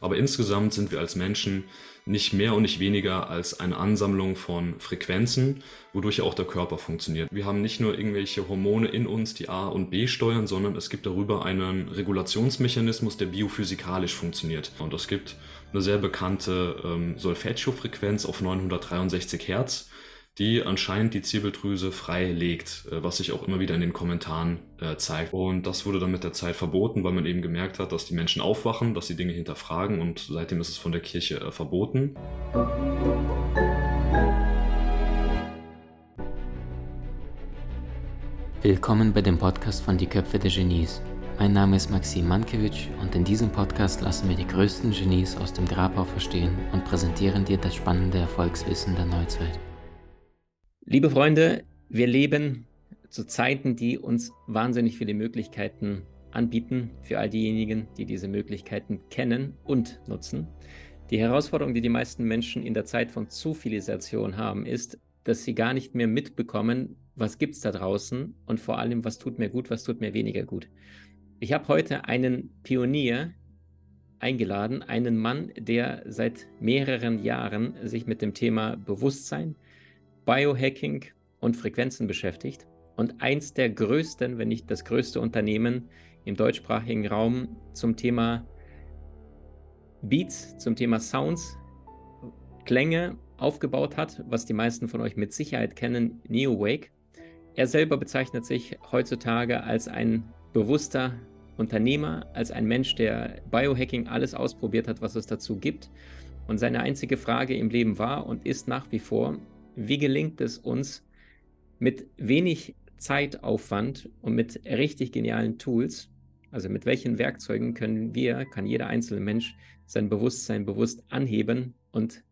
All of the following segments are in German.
Aber insgesamt sind wir als Menschen nicht mehr und nicht weniger als eine Ansammlung von Frequenzen, wodurch auch der Körper funktioniert. Wir haben nicht nur irgendwelche Hormone in uns, die A und B steuern, sondern es gibt darüber einen Regulationsmechanismus, der biophysikalisch funktioniert. Und es gibt eine sehr bekannte ähm, Solfeggio-Frequenz auf 963 Hertz, die anscheinend die Zirbeldrüse frei legt, äh, was sich auch immer wieder in den Kommentaren äh, zeigt. Und das wurde dann mit der Zeit verboten, weil man eben gemerkt hat, dass die Menschen aufwachen, dass sie Dinge hinterfragen und seitdem ist es von der Kirche äh, verboten. Willkommen bei dem Podcast von Die Köpfe der Genies. Mein Name ist Maxim Mankewitsch und in diesem Podcast lassen wir die größten Genies aus dem Grabau verstehen und präsentieren dir das spannende Erfolgswissen der Neuzeit. Liebe Freunde, wir leben zu Zeiten, die uns wahnsinnig viele Möglichkeiten anbieten für all diejenigen, die diese Möglichkeiten kennen und nutzen. Die Herausforderung, die die meisten Menschen in der Zeit von Zivilisation haben, ist, dass sie gar nicht mehr mitbekommen, was gibt es da draußen und vor allem, was tut mir gut, was tut mir weniger gut. Ich habe heute einen Pionier eingeladen, einen Mann, der seit mehreren Jahren sich mit dem Thema Bewusstsein, Biohacking und Frequenzen beschäftigt und eins der größten, wenn nicht das größte Unternehmen im deutschsprachigen Raum zum Thema Beats, zum Thema Sounds, Klänge aufgebaut hat, was die meisten von euch mit Sicherheit kennen, NeoWake. Er selber bezeichnet sich heutzutage als ein bewusster Unternehmer, als ein Mensch, der Biohacking alles ausprobiert hat, was es dazu gibt. Und seine einzige Frage im Leben war und ist nach wie vor, wie gelingt es uns mit wenig Zeitaufwand und mit richtig genialen Tools, also mit welchen Werkzeugen können wir, kann jeder einzelne Mensch sein Bewusstsein bewusst anheben und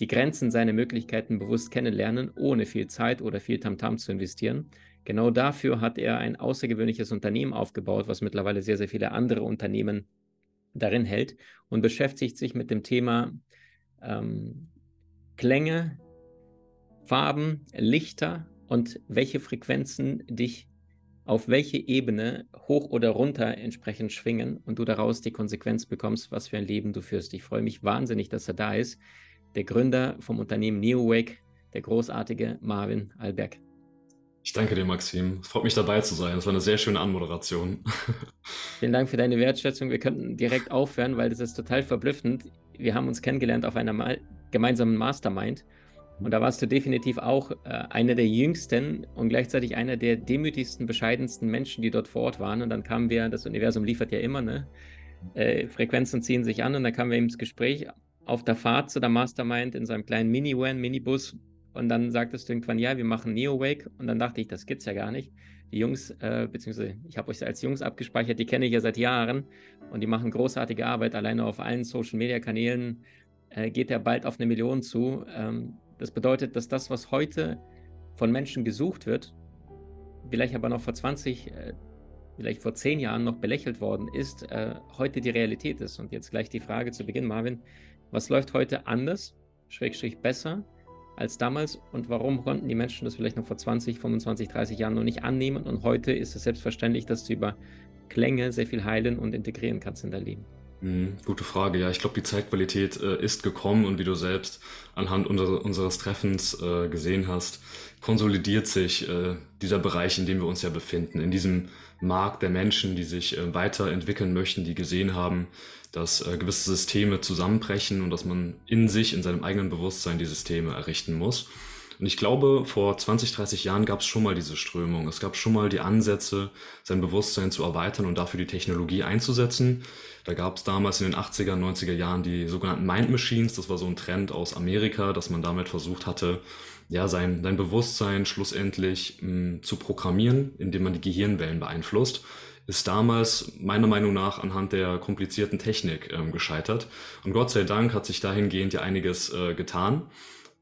die Grenzen seiner Möglichkeiten bewusst kennenlernen, ohne viel Zeit oder viel Tamtam -Tam zu investieren. Genau dafür hat er ein außergewöhnliches Unternehmen aufgebaut, was mittlerweile sehr, sehr viele andere Unternehmen darin hält und beschäftigt sich mit dem Thema ähm, Klänge, Farben, Lichter und welche Frequenzen dich auf welche Ebene hoch oder runter entsprechend schwingen und du daraus die Konsequenz bekommst, was für ein Leben du führst. Ich freue mich wahnsinnig, dass er da ist. Der Gründer vom Unternehmen NeoWake, der großartige Marvin Alberg. Ich danke dir, Maxim. Es freut mich dabei zu sein. Das war eine sehr schöne Anmoderation. Vielen Dank für deine Wertschätzung. Wir könnten direkt aufhören, weil das ist total verblüffend. Wir haben uns kennengelernt auf einer gemeinsamen Mastermind und da warst du definitiv auch äh, einer der jüngsten und gleichzeitig einer der demütigsten, bescheidensten Menschen, die dort vor Ort waren. Und dann kamen wir, das Universum liefert ja immer, ne? Äh, Frequenzen ziehen sich an und dann kamen wir ins Gespräch auf der Fahrt zu der Mastermind in so einem kleinen Minivan, Minibus. Und dann sagtest du irgendwann, ja, wir machen Neo-Wake. Und dann dachte ich, das gibt's ja gar nicht. Die Jungs, äh, beziehungsweise ich habe euch als Jungs abgespeichert, die kenne ich ja seit Jahren und die machen großartige Arbeit. Alleine auf allen Social-Media-Kanälen äh, geht der bald auf eine Million zu. Ähm, das bedeutet, dass das, was heute von Menschen gesucht wird, vielleicht aber noch vor 20, äh, vielleicht vor 10 Jahren noch belächelt worden ist, äh, heute die Realität ist. Und jetzt gleich die Frage zu Beginn, Marvin, was läuft heute anders, schrägstrich besser als damals und warum konnten die Menschen das vielleicht noch vor 20, 25, 30 Jahren noch nicht annehmen und heute ist es selbstverständlich, dass du über Klänge sehr viel heilen und integrieren kannst in dein Leben? Mhm, gute Frage. Ja, ich glaube, die Zeitqualität äh, ist gekommen und wie du selbst anhand unser, unseres Treffens äh, gesehen hast, konsolidiert sich äh, dieser Bereich, in dem wir uns ja befinden, in diesem Markt der Menschen, die sich äh, weiterentwickeln möchten, die gesehen haben, dass äh, gewisse Systeme zusammenbrechen und dass man in sich, in seinem eigenen Bewusstsein die Systeme errichten muss. Und ich glaube, vor 20, 30 Jahren gab es schon mal diese Strömung. Es gab schon mal die Ansätze, sein Bewusstsein zu erweitern und dafür die Technologie einzusetzen. Da gab es damals in den 80er, 90er Jahren die sogenannten Mind Machines. Das war so ein Trend aus Amerika, dass man damit versucht hatte, ja, sein, sein Bewusstsein schlussendlich mh, hm, zu programmieren, indem man die Gehirnwellen beeinflusst ist damals meiner Meinung nach anhand der komplizierten Technik ähm, gescheitert. Und Gott sei Dank hat sich dahingehend ja einiges äh, getan.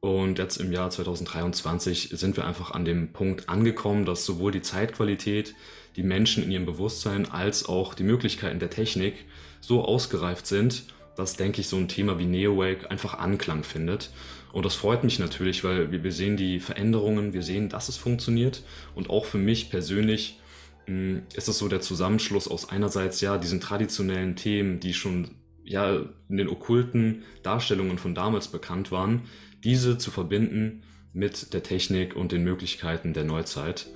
Und jetzt im Jahr 2023 sind wir einfach an dem Punkt angekommen, dass sowohl die Zeitqualität, die Menschen in ihrem Bewusstsein als auch die Möglichkeiten der Technik so ausgereift sind, dass, denke ich, so ein Thema wie NeoWake einfach Anklang findet. Und das freut mich natürlich, weil wir, sehen die Veränderungen, wir sehen, dass es funktioniert. Und auch für mich persönlich hm, ist es so der Zusammenschluss aus einerseits ja diesen traditionellen Themen, die schon ja in den okkulten Darstellungen von damals bekannt waren, diese zu verbinden mit der Technik und den Möglichkeiten der Neuzeit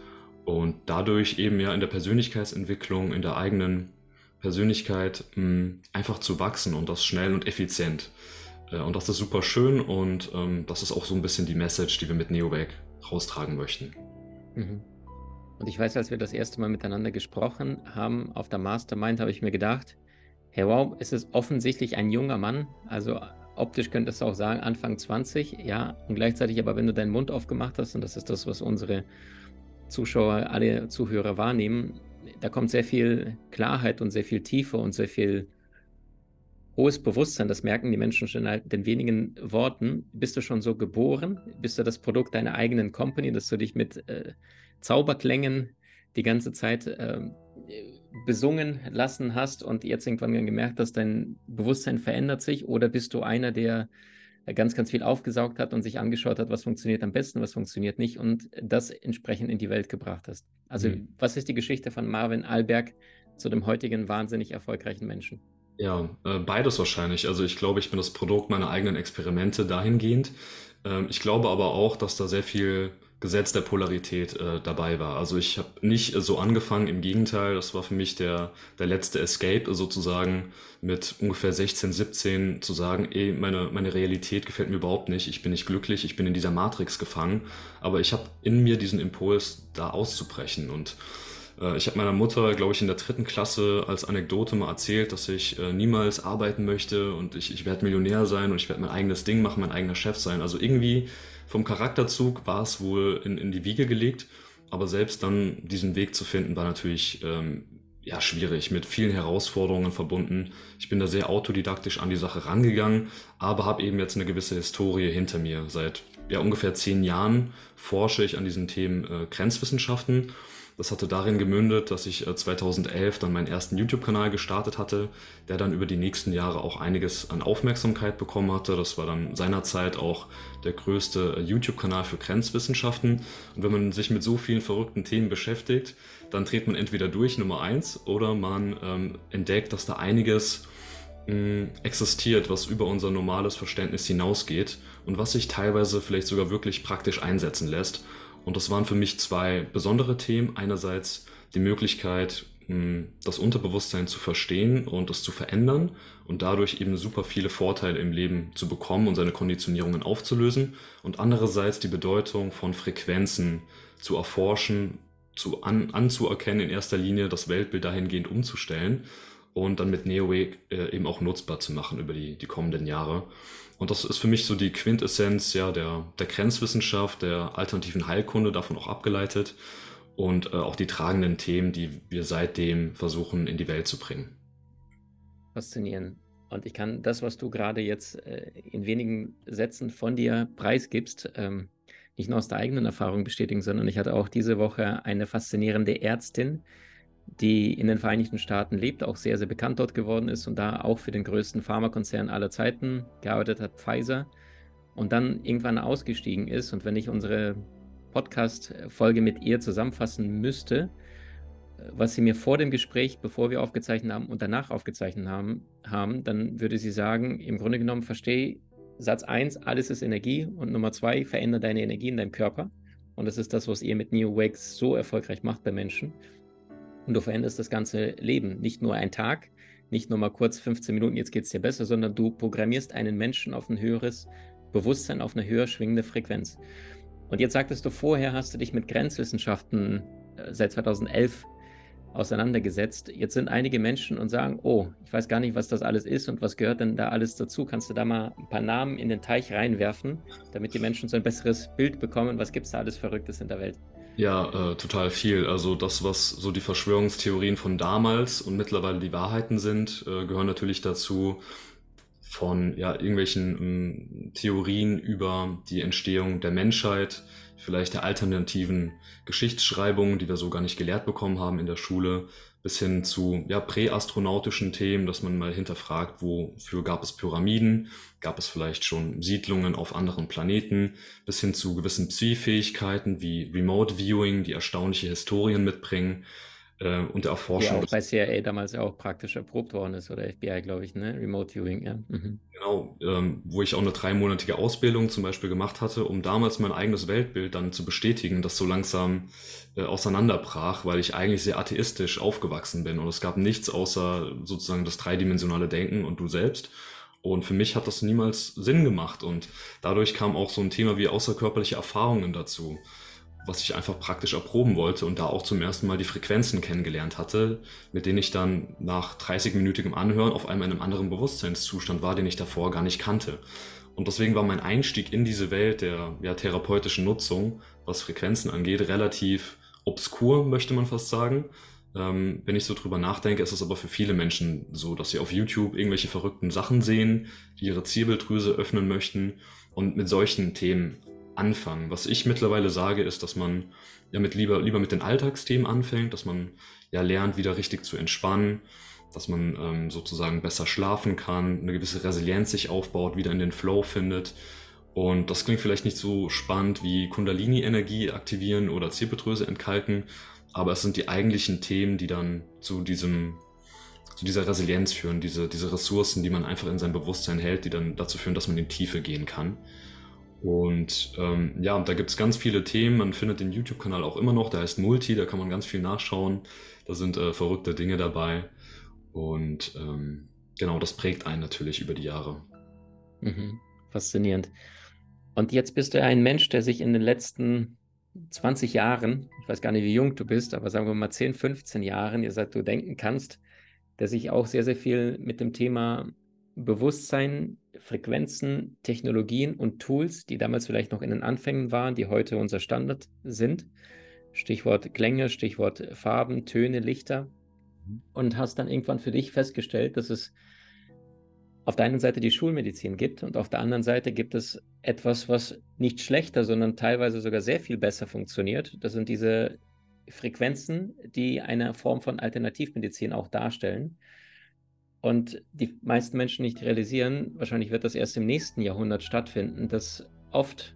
und dadurch eben ja in der Persönlichkeitsentwicklung, in der eigenen Persönlichkeit mh, hm, einfach zu wachsen und das schnell und effizient. Äh, und das ist super schön und ähm, das ist auch so ein bisschen die Message, die wir mit NeoWake raustragen möchten. Mhm. Und ich weiß, als wir das erste Mal miteinander gesprochen haben auf der Mastermind, habe ich mir gedacht, hey wow, es ist offensichtlich ein junger Mann, also optisch könntest du auch sagen Anfang 20, ja, und gleichzeitig aber, wenn du deinen Mund aufgemacht hast, und das ist das, was unsere Zuschauer, alle Zuhörer wahrnehmen, da kommt sehr viel Klarheit und sehr viel Tiefe und sehr viel hohes Bewusstsein. Das merken die Menschen schon in den wenigen Worten. Bist du schon so geboren? Bist du das Produkt deiner eigenen Company, dass du dich mit äh, Zauberklängen die ganze Zeit äh, besungen lassen hast und jetzt irgendwann gemerkt hast, dein Bewusstsein verändert sich? Oder bist du einer, der ganz, ganz viel aufgesaugt hat und sich angeschaut hat, was funktioniert am besten, was funktioniert nicht und das entsprechend in die Welt gebracht hast. Also, mhm. was ist die Geschichte von Marvin Alberg zu dem heutigen wahnsinnig erfolgreichen Menschen? Ja, äh, beides wahrscheinlich. Also ich glaube, ich bin das Produkt meiner eigenen Experimente dahingehend. Ähm, ich glaube aber auch, dass da sehr viel Gesetz der Polarität äh, dabei war. Also ich habe nicht so angefangen, im Gegenteil, das war für mich der, der letzte Escape sozusagen mit ungefähr 16, 17 zu sagen, ey, meine, meine Realität gefällt mir überhaupt nicht, ich bin nicht glücklich, ich bin in dieser Matrix gefangen, aber ich habe in mir diesen Impuls, da auszubrechen. Und äh, ich habe meiner Mutter, glaube ich, in der dritten Klasse als Anekdote mal erzählt, dass ich äh, niemals arbeiten möchte und ich, ich werde Millionär sein und ich werde mein eigenes Ding machen, mein eigener Chef sein. Also irgendwie vom Charakterzug war es wohl in, in die Wiege gelegt, aber selbst dann diesen Weg zu finden, war natürlich ähm, ja, schwierig, mit vielen Herausforderungen verbunden. Ich bin da sehr autodidaktisch an die Sache rangegangen, aber habe eben jetzt eine gewisse Historie hinter mir. Seit ja, ungefähr zehn Jahren forsche ich an diesen Themen äh, Grenzwissenschaften das hatte darin gemündet, dass ich 2011 äh, dann meinen ersten YouTube-Kanal gestartet hatte, der dann über die nächsten Jahre auch einiges an Aufmerksamkeit bekommen hatte. Das war dann seinerzeit auch der größte äh, YouTube-Kanal für Grenzwissenschaften. Und wenn man sich mit so vielen verrückten Themen beschäftigt, dann dreht man entweder durch Nummer eins oder man ähm, entdeckt, dass da einiges mh, mm, existiert, was über unser normales Verständnis hinausgeht und was sich teilweise vielleicht sogar wirklich praktisch einsetzen lässt. Und das waren für mich zwei besondere Themen. Einerseits die Möglichkeit, hm, das Unterbewusstsein zu verstehen und es zu verändern und dadurch eben super viele Vorteile im Leben zu bekommen und seine Konditionierungen aufzulösen. Und andererseits die Bedeutung von Frequenzen zu erforschen, zu an, anzuerkennen, in erster Linie das Weltbild dahingehend umzustellen und dann mit NeoWake äh, eben auch nutzbar zu machen über die, die kommenden Jahre. Und das ist für mich so die Quintessenz ja, der, der Grenzwissenschaft, der alternativen Heilkunde, davon auch abgeleitet und äh, auch die tragenden Themen, die wir seitdem versuchen in die Welt zu bringen. Faszinierend. Und ich kann das, was du gerade jetzt äh, in wenigen Sätzen von dir preisgibst, ähm, nicht nur aus der eigenen Erfahrung bestätigen, sondern ich hatte auch diese Woche eine faszinierende Ärztin, die in den Vereinigten Staaten lebt, auch sehr, sehr bekannt dort geworden ist und da auch für den größten Pharmakonzern aller Zeiten gearbeitet hat, Pfizer, und dann irgendwann ausgestiegen ist. Und wenn ich unsere Podcast-Folge mit ihr zusammenfassen müsste, was sie mir vor dem Gespräch, bevor wir aufgezeichnet haben und danach aufgezeichnet haben, haben dann würde sie sagen, im Grunde genommen verstehe Satz 1, alles ist Energie und Nummer 2, verändere deine Energie in deinem Körper. Und das ist das, was ihr mit Neo Wakes so erfolgreich macht bei Menschen. Und du veränderst das ganze Leben. Nicht nur ein Tag, nicht nur mal kurz 15 Minuten, jetzt geht es dir besser, sondern du programmierst einen Menschen auf ein höheres Bewusstsein, auf eine höher schwingende Frequenz. Und jetzt sagtest du, vorher hast du dich mit Grenzwissenschaften äh, seit 2011 auseinandergesetzt. Jetzt sind einige Menschen und sagen, oh, ich weiß gar nicht, was das alles ist und was gehört denn da alles dazu. Kannst du da mal ein paar Namen in den Teich reinwerfen, damit die Menschen so ein besseres Bild bekommen, was gibt es da alles Verrücktes in der Welt? Ja, äh, total viel. Also das, was so die Verschwörungstheorien von damals und mittlerweile die Wahrheiten sind, äh, gehören natürlich dazu von ja, irgendwelchen ähm, Theorien über die Entstehung der Menschheit, vielleicht der alternativen Geschichtsschreibung, die wir so gar nicht gelehrt bekommen haben in der Schule, bis hin zu ja, präastronautischen Themen, dass man mal hinterfragt, wofür gab es Pyramiden, gab es vielleicht schon Siedlungen auf anderen Planeten, bis hin zu gewissen Psi-Fähigkeiten wie Remote Viewing, die erstaunliche Historien mitbringen. Äh, und der Erforschung. Ja, auch bei CIA damals auch praktisch erprobt worden ist oder FBI, glaube ich, ne? Remote Viewing, ja. Mhm. Genau, ähm, wo ich auch eine dreimonatige Ausbildung zum Beispiel gemacht hatte, um damals mein eigenes Weltbild dann zu bestätigen, das so langsam äh, auseinanderbrach, weil ich eigentlich sehr atheistisch aufgewachsen bin und es gab nichts außer sozusagen das dreidimensionale Denken und du selbst. Und für mich hat das niemals Sinn gemacht und dadurch kam auch so ein Thema wie außerkörperliche Erfahrungen dazu was ich einfach praktisch erproben wollte und da auch zum ersten Mal die Frequenzen kennengelernt hatte, mit denen ich dann nach 30-minütigem Anhören auf einmal in einem anderen Bewusstseinszustand war, den ich davor gar nicht kannte. Und deswegen war mein Einstieg in diese Welt der ja, therapeutischen Nutzung, was Frequenzen angeht, relativ obskur, möchte man fast sagen. Ähm, wenn ich so drüber nachdenke, ist es aber für viele Menschen so, dass sie auf YouTube irgendwelche verrückten Sachen sehen, die ihre Zirbeldrüse öffnen möchten und mit solchen Themen anfangen. Was ich mittlerweile sage, ist, dass man ja mit lieber, lieber mit den Alltagsthemen anfängt, dass man ja lernt, wieder richtig zu entspannen, dass man ähm, sozusagen besser schlafen kann, eine gewisse Resilienz sich aufbaut, wieder in den Flow findet. Und das klingt vielleicht nicht so spannend wie Kundalini-Energie aktivieren oder Zirbeldrüse entkalken, aber es sind die eigentlichen Themen, die dann zu diesem zu dieser Resilienz führen, diese, diese Ressourcen, die man einfach in seinem Bewusstsein hält, die dann dazu führen, dass man in Tiefe gehen kann. Und ähm, ja, da gibt es ganz viele Themen. Man findet den YouTube-Kanal auch immer noch, der heißt Multi, da kann man ganz viel nachschauen. Da sind äh, verrückte Dinge dabei. Und ähm, genau, das prägt einen natürlich über die Jahre. Mhm. Faszinierend. Und jetzt bist du ein Mensch, der sich in den letzten 20 Jahren, ich weiß gar nicht, wie jung du bist, aber sagen wir mal 10, 15 Jahren, ihr seid du denken kannst, der sich auch sehr, sehr viel mit dem Thema Bewusstsein, Frequenzen, Technologien und Tools, die damals vielleicht noch in den Anfängen waren, die heute unser Standard sind. Stichwort Klänge, Stichwort Farben, Töne, Lichter. Mhm. Und hast dann irgendwann für dich festgestellt, dass es auf der einen Seite die Schulmedizin gibt und auf der anderen Seite gibt es etwas, was nicht schlechter, sondern teilweise sogar sehr viel besser funktioniert. Das sind diese Frequenzen, die eine Form von Alternativmedizin auch darstellen und die meisten Menschen nicht realisieren, wahrscheinlich wird das erst im nächsten Jahrhundert stattfinden, dass oft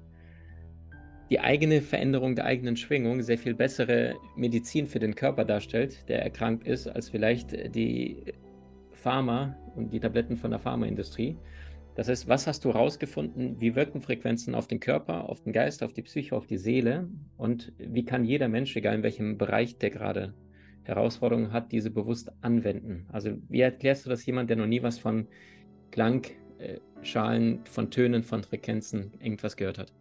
die eigene Veränderung der eigenen Schwingung sehr viel bessere Medizin für den Körper darstellt, der erkrankt ist, als vielleicht die Pharma und die Tabletten von der Pharmaindustrie. Das heißt, was hast du herausgefunden? Wie wirken Frequenzen auf den Körper, auf den Geist, auf die Psyche, auf die Seele? Und wie kann jeder Mensch, egal in welchem Bereich der gerade Herausforderungen hat, diese bewusst anwenden. Also wie erklärst du das jemand, der noch nie was von Klangschalen, äh, von Tönen, von Frequenzen, irgendwas gehört hat?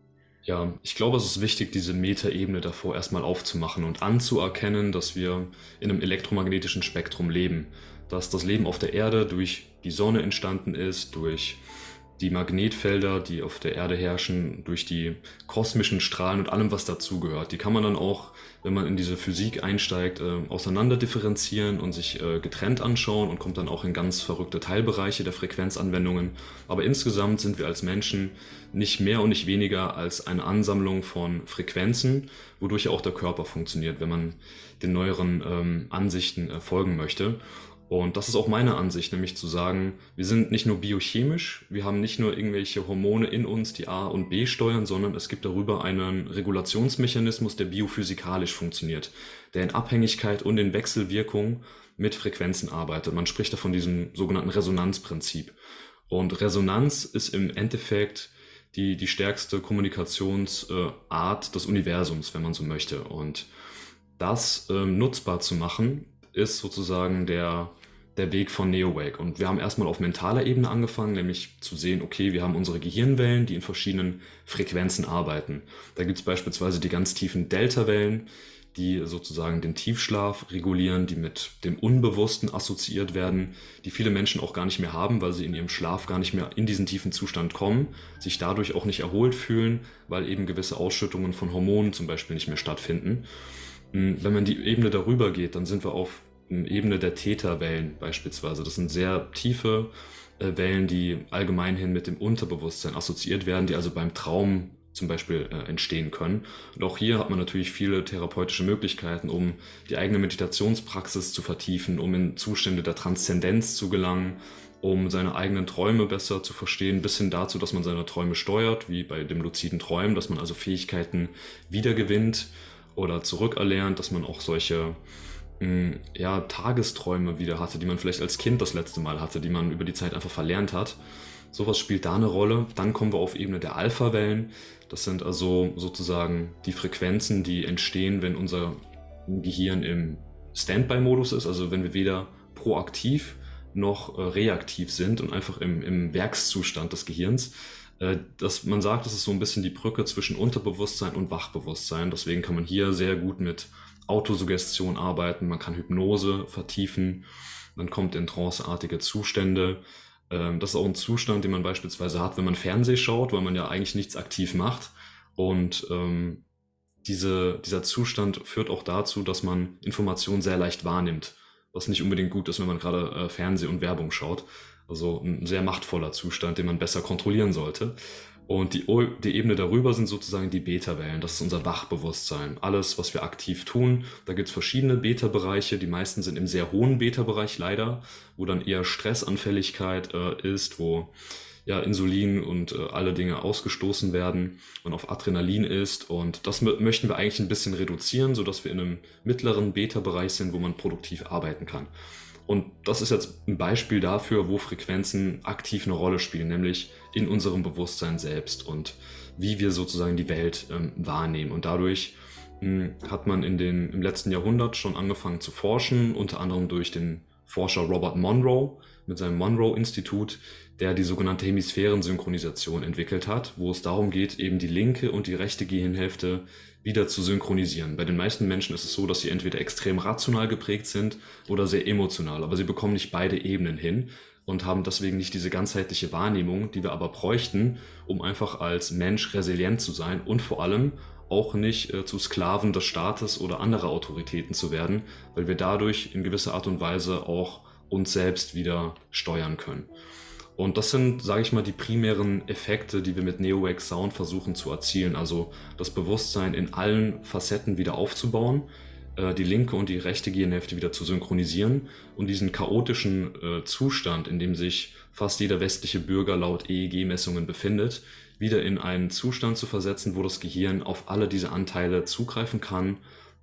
Ja, ich glaube, es ist wichtig, diese Metaebene davor erstmal aufzumachen und anzuerkennen, dass wir in einem elektromagnetischen Spektrum leben. Dass das Leben auf der Erde durch die Sonne entstanden ist, durch die Magnetfelder, die auf der Erde herrschen, durch die kosmischen Strahlen und allem, was dazugehört. Die kann man dann auch, wenn man in diese Physik einsteigt, äh, auseinander differenzieren und sich äh, getrennt anschauen und kommt dann auch in ganz verrückte Teilbereiche der Frequenzanwendungen. Aber insgesamt sind wir als Menschen nicht mehr und nicht weniger als eine Ansammlung von Frequenzen, wodurch ja auch der Körper funktioniert, wenn man den neueren ähm, Ansichten äh, folgen möchte. Und das ist auch meine Ansicht, nämlich zu sagen, wir sind nicht nur biochemisch, wir haben nicht nur irgendwelche Hormone in uns, die A und B steuern, sondern es gibt darüber einen Regulationsmechanismus, der biophysikalisch funktioniert, der in Abhängigkeit und in Wechselwirkung mit Frequenzen arbeitet. Man spricht da von diesem sogenannten Resonanzprinzip. Und Resonanz ist im Endeffekt die, die stärkste Kommunikationsart des Universums, wenn man so möchte. Und das ähm, nutzbar zu machen, ist sozusagen der, der Weg von NeoWake. Und wir haben erstmal auf mentaler Ebene angefangen, nämlich zu sehen, okay, wir haben unsere Gehirnwellen, die in verschiedenen Frequenzen arbeiten. Da gibt es beispielsweise die ganz tiefen Delta-Wellen, die sozusagen den Tiefschlaf regulieren, die mit dem Unbewussten assoziiert werden, die viele Menschen auch gar nicht mehr haben, weil sie in ihrem Schlaf gar nicht mehr in diesen tiefen Zustand kommen, sich dadurch auch nicht erholt fühlen, weil eben gewisse Ausschüttungen von Hormonen zum Beispiel nicht mehr stattfinden. Hm, wenn man die Ebene darüber geht, dann sind wir auf Ebene der Täterwellen beispielsweise. Das sind sehr tiefe äh, Wellen, die allgemein hin mit dem Unterbewusstsein assoziiert werden, die also beim Traum zum Beispiel äh, entstehen können. Und auch hier hat man natürlich viele therapeutische Möglichkeiten, um die eigene Meditationspraxis zu vertiefen, um in Zustände der Transzendenz zu gelangen, um seine eigenen Träume besser zu verstehen, bis hin dazu, dass man seine Träume steuert, wie bei dem luziden Träumen, dass man also Fähigkeiten wiedergewinnt oder zurückerlernt, dass man auch solche mh, ja, Tagesträume wieder hatte, die man vielleicht als Kind das letzte Mal hatte, die man über die Zeit einfach verlernt hat. Sowas spielt da eine Rolle. Dann kommen wir auf Ebene der Alpha-Wellen. Das sind also sozusagen die Frequenzen, die entstehen, wenn unser Gehirn im Standby-Modus ist, also wenn wir weder proaktiv noch äh, reaktiv sind und einfach im, im Werkszustand des Gehirns. Äh, dass man sagt, das ist so ein bisschen die Brücke zwischen Unterbewusstsein und Wachbewusstsein. Deswegen kann man hier sehr gut mit Autosuggestion arbeiten, man kann Hypnose vertiefen, man kommt in tranceartige Zustände. Ähm, das ist auch ein Zustand, den man beispielsweise hat, wenn man Fernseh schaut, weil man ja eigentlich nichts aktiv macht. Und ähm, diese, dieser Zustand führt auch dazu, dass man Informationen sehr leicht wahrnimmt, was nicht unbedingt gut ist, wenn man gerade äh, Fernseh und Werbung schaut. Also ein sehr machtvoller Zustand, den man besser kontrollieren sollte. Und die, die Ebene darüber sind sozusagen die Beta-Wellen. Das ist unser Wachbewusstsein. Alles, was wir aktiv tun. Da gibt es verschiedene Beta-Bereiche. Die meisten sind im sehr hohen Beta-Bereich leider, wo dann eher Stressanfälligkeit äh, ist, wo ja, Insulin und äh, alle Dinge ausgestoßen werden und auf Adrenalin ist. Und das möchten wir eigentlich ein bisschen reduzieren, sodass wir in einem mittleren Beta-Bereich sind, wo man produktiv arbeiten kann. Und das ist jetzt ein Beispiel dafür, wo Frequenzen aktiv eine Rolle spielen, nämlich in unserem Bewusstsein selbst und wie wir sozusagen die Welt ähm, wahrnehmen. Und dadurch mh, hm, hat man in den, im letzten Jahrhundert schon angefangen zu forschen, unter anderem durch den Forscher Robert Monroe mit seinem Monroe-Institut, der die sogenannte Hemisphärensynchronisation entwickelt hat, wo es darum geht, eben die linke und die rechte Gehirnhälfte wieder zu synchronisieren. Bei den meisten Menschen ist es so, dass sie entweder extrem rational geprägt sind oder sehr emotional, aber sie bekommen nicht beide Ebenen hin und haben deswegen nicht diese ganzheitliche Wahrnehmung, die wir aber bräuchten, um einfach als Mensch resilient zu sein und vor allem auch nicht äh, zu Sklaven des Staates oder anderer Autoritäten zu werden, weil wir dadurch in gewisser Art und Weise auch uns selbst wieder steuern können. Und das sind, sage ich mal, die primären Effekte, die wir mit NeoWake Sound versuchen zu erzielen. Also das Bewusstsein in allen Facetten wieder aufzubauen, die linke und die rechte Gehirnhälfte wieder zu synchronisieren und diesen chaotischen äh, Zustand, in dem sich fast jeder westliche Bürger laut EEG-Messungen befindet, wieder in einen Zustand zu versetzen, wo das Gehirn auf alle diese Anteile zugreifen kann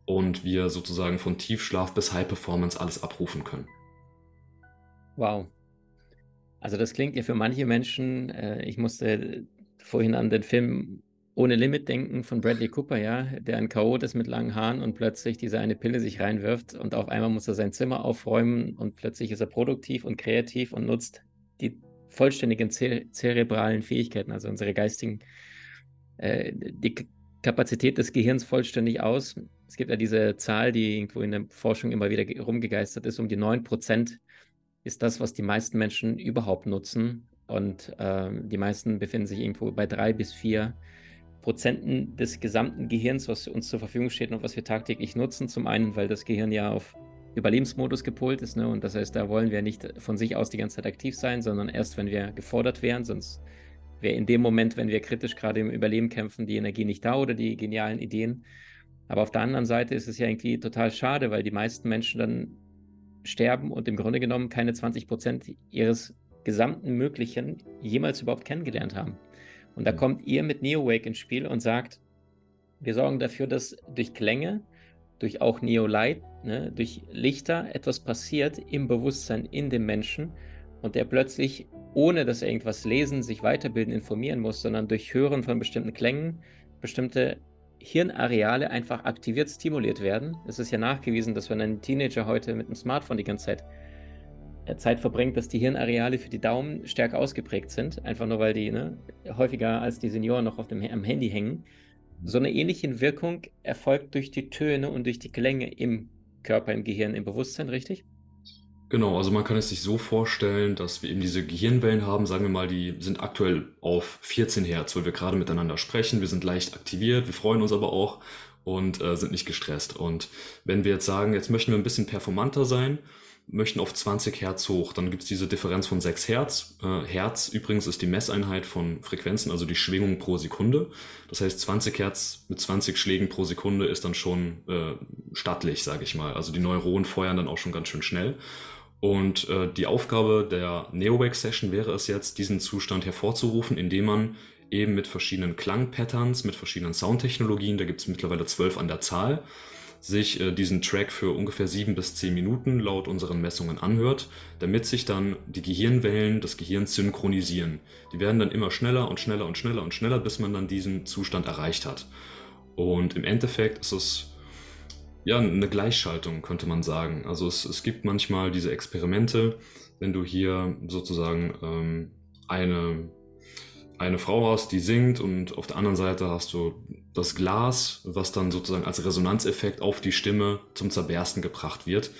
und wir sozusagen von Tiefschlaf bis High Performance alles abrufen können. Wow, also das klingt ja für manche Menschen, äh, ich musste vorhin an den Film Ohne Limit denken von Bradley Cooper, ja, der ein Chaot ist mit langen Haaren und plötzlich diese eine Pille sich reinwirft und auf einmal muss er sein Zimmer aufräumen und plötzlich ist er produktiv und kreativ und nutzt die vollständigen zer zerebralen Fähigkeiten, also unsere geistigen, äh, die Kapazität des Gehirns vollständig aus. Es gibt ja diese Zahl, die irgendwo in der Forschung immer wieder rumgegeistert ist, um die 9 Prozent ist das, was die meisten Menschen überhaupt nutzen. Und äh, die meisten befinden sich irgendwo bei drei bis vier Prozenten des gesamten Gehirns, was uns zur Verfügung steht und was wir tagtäglich nutzen. Zum einen, weil das Gehirn ja auf Überlebensmodus gepolt ist. Ne? Und das heißt, da wollen wir nicht von sich aus die ganze Zeit aktiv sein, sondern erst, wenn wir gefordert wären. Sonst wäre in dem Moment, wenn wir kritisch gerade im Überleben kämpfen, die Energie nicht da oder die genialen Ideen. Aber auf der anderen Seite ist es ja irgendwie total schade, weil die meisten Menschen dann sterben und im Grunde genommen keine 20 Prozent ihres gesamten Möglichen jemals überhaupt kennengelernt haben. Und da mhm. kommt ihr mit NeoWake ins Spiel und sagt, wir sorgen dafür, dass durch Klänge, durch auch Neolight, ne, durch Lichter etwas passiert im Bewusstsein in dem Menschen und der plötzlich, ohne dass er irgendwas lesen, sich weiterbilden, informieren muss, sondern durch Hören von bestimmten Klängen bestimmte Hirnareale einfach aktiviert, stimuliert werden. Es ist ja nachgewiesen, dass wenn ein Teenager heute mit einem Smartphone die ganze Zeit Zeit verbringt, dass die Hirnareale für die Daumen stärker ausgeprägt sind, einfach nur weil die ne, häufiger als die Senioren noch auf dem, am Handy hängen. So eine ähnliche Wirkung erfolgt durch die Töne und durch die Klänge im Körper, im Gehirn, im Bewusstsein, richtig? Genau, also man kann es sich so vorstellen, dass wir eben diese Gehirnwellen haben, sagen wir mal, die sind aktuell auf 14 Hertz, weil wir gerade miteinander sprechen, wir sind leicht aktiviert, wir freuen uns aber auch und äh, sind nicht gestresst. Und wenn wir jetzt sagen, jetzt möchten wir ein bisschen performanter sein, möchten auf 20 Hertz hoch, dann gibt es diese Differenz von 6 Hertz. Äh, Hertz übrigens ist die Messeinheit von Frequenzen, also die Schwingung pro Sekunde. Das heißt, 20 Hertz mit 20 Schlägen pro Sekunde ist dann schon äh, stattlich, sage ich mal. Also die Neuronen feuern dann auch schon ganz schön schnell. Und äh, die Aufgabe der NeoWake-Session wäre es jetzt, diesen Zustand hervorzurufen, indem man eben mit verschiedenen Klangpatterns, mit verschiedenen Soundtechnologien, da gibt es mittlerweile zwölf an der Zahl, sich äh, diesen Track für ungefähr sieben bis zehn Minuten laut unseren Messungen anhört, damit sich dann die Gehirnwellen des Gehirns synchronisieren. Die werden dann immer schneller und schneller und schneller und schneller, bis man dann diesen Zustand erreicht hat. Und im Endeffekt ist es ja eine Gleichschaltung, könnte man sagen. Also es, es gibt manchmal diese Experimente, wenn du hier sozusagen ähm, eine eine Frau hast, die singt und auf der anderen Seite hast du das Glas, was dann sozusagen als Resonanzeffekt auf die Stimme zum Zerbersten gebracht wird.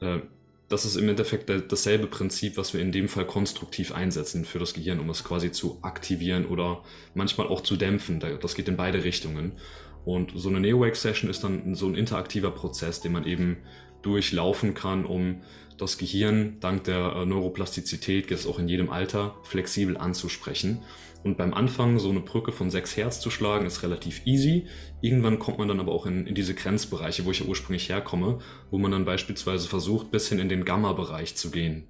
Äh, das ist im Endeffekt dasselbe Prinzip, was wir in dem Fall konstruktiv einsetzen für das Gehirn, um es quasi zu aktivieren oder manchmal auch zu dämpfen. Das geht in beide Richtungen. Und so eine Neowake-Session ist dann so ein interaktiver Prozess, den man eben durchlaufen kann, um das Gehirn dank der äh, Neuroplastizität, jetzt auch in jedem Alter, flexibel anzusprechen. Und beim Anfang so eine Brücke von 6 Hertz zu schlagen, ist relativ easy. Irgendwann kommt man dann aber auch in, in diese Grenzbereiche, wo ich ja ursprünglich herkomme, wo man dann beispielsweise versucht, bisschen in den Gamma-Bereich zu gehen,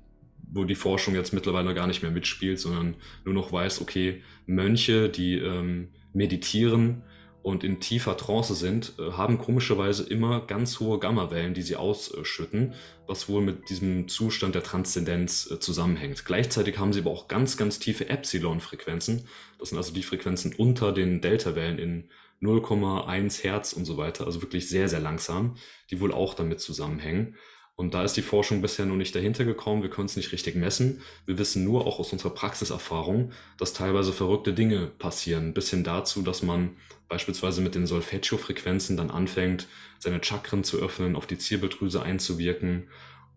wo die Forschung jetzt mittlerweile gar nicht mehr mitspielt, sondern nur noch weiß, okay, Mönche, die ähm, meditieren, und in tiefer Trance sind, äh, haben komischerweise immer ganz hohe Gammawellen, die sie ausschütten, was wohl mit diesem Zustand der Transzendenz äh, zusammenhängt. Gleichzeitig haben sie aber auch ganz, ganz tiefe Epsilon-Frequenzen. Das sind also die Frequenzen unter den Delta-Wellen in 0,1 Hertz und so weiter, also wirklich sehr, sehr langsam, die wohl auch damit zusammenhängen. Und da ist die Forschung bisher noch nicht dahinter gekommen. Wir können es nicht richtig messen. Wir wissen nur auch aus unserer Praxiserfahrung, dass teilweise verrückte Dinge passieren, bis hin dazu, dass man beispielsweise mit den Solfeggio-Frequenzen dann anfängt, seine Chakren zu öffnen, auf die Zirbeldrüse einzuwirken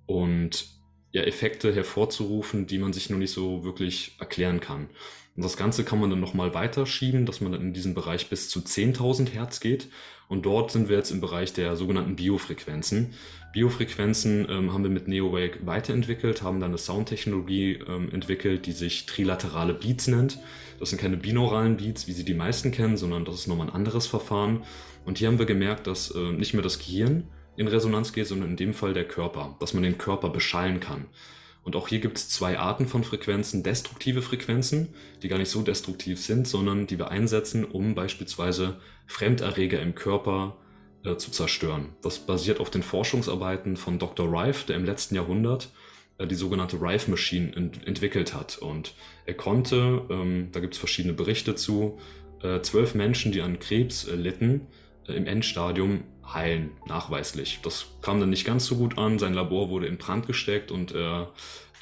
und ja, Effekte hervorzurufen, die man sich noch nicht so wirklich erklären kann. Und das Ganze kann man dann nochmal weiterschieben, dass man dann in diesem Bereich bis zu 10.000 Hertz geht. Und dort sind wir jetzt im Bereich der sogenannten Biofrequenzen. Biofrequenzen ähm, haben wir mit NeoWake weiterentwickelt, haben dann eine Soundtechnologie ähm, entwickelt, die sich trilaterale Beats nennt. Das sind keine binauralen Beats, wie sie die meisten kennen, sondern das ist nochmal ein anderes Verfahren. Und hier haben wir gemerkt, dass äh, nicht mehr das Gehirn in Resonanz geht, sondern in dem Fall der Körper, dass man den Körper beschallen kann. Und auch hier gibt es zwei Arten von Frequenzen. Destruktive Frequenzen, die gar nicht so destruktiv sind, sondern die wir einsetzen, um beispielsweise Fremderreger im Körper äh, zu zerstören. Das basiert auf den Forschungsarbeiten von Dr. Rife, der im letzten Jahrhundert äh, die sogenannte Rife Machine ent entwickelt hat. Und er konnte, ähm, da gibt es verschiedene Berichte zu, äh, zwölf Menschen, die an Krebs äh, litten, äh, im Endstadium heilen, nachweislich. Das kam dann nicht ganz so gut an. Sein Labor wurde in Brand gesteckt und er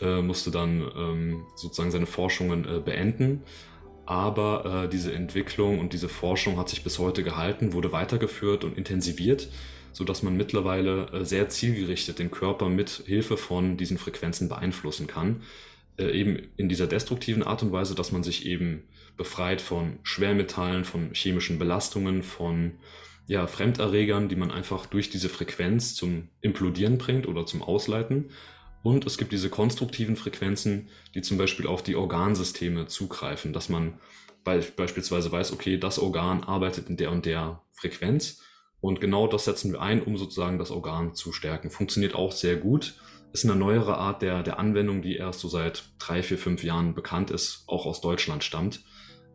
äh, musste dann ähm, sozusagen seine Forschungen beenden. Aber äh, diese Entwicklung und diese Forschung hat sich bis heute gehalten, wurde weitergeführt und intensiviert, sodass man mittlerweile äh, sehr zielgerichtet den Körper mit Hilfe von diesen Frequenzen beeinflussen kann. Äh, eben in dieser destruktiven Art und Weise, dass man sich eben befreit von Schwermetallen, von chemischen Belastungen, von ja, Fremderregern, die man einfach durch diese Frequenz zum Implodieren bringt oder zum Ausleiten. Und es gibt diese konstruktiven Frequenzen, die zum Beispiel auf die Organsysteme zugreifen, dass man beispielsweise weiß, okay, das Organ arbeitet in der und der Frequenz. Und genau das setzen wir ein, um sozusagen das Organ zu stärken. Funktioniert auch sehr gut. Ist eine neuere Art der, der Anwendung, die erst so seit drei, vier, fünf Jahren bekannt ist, auch aus Deutschland stammt,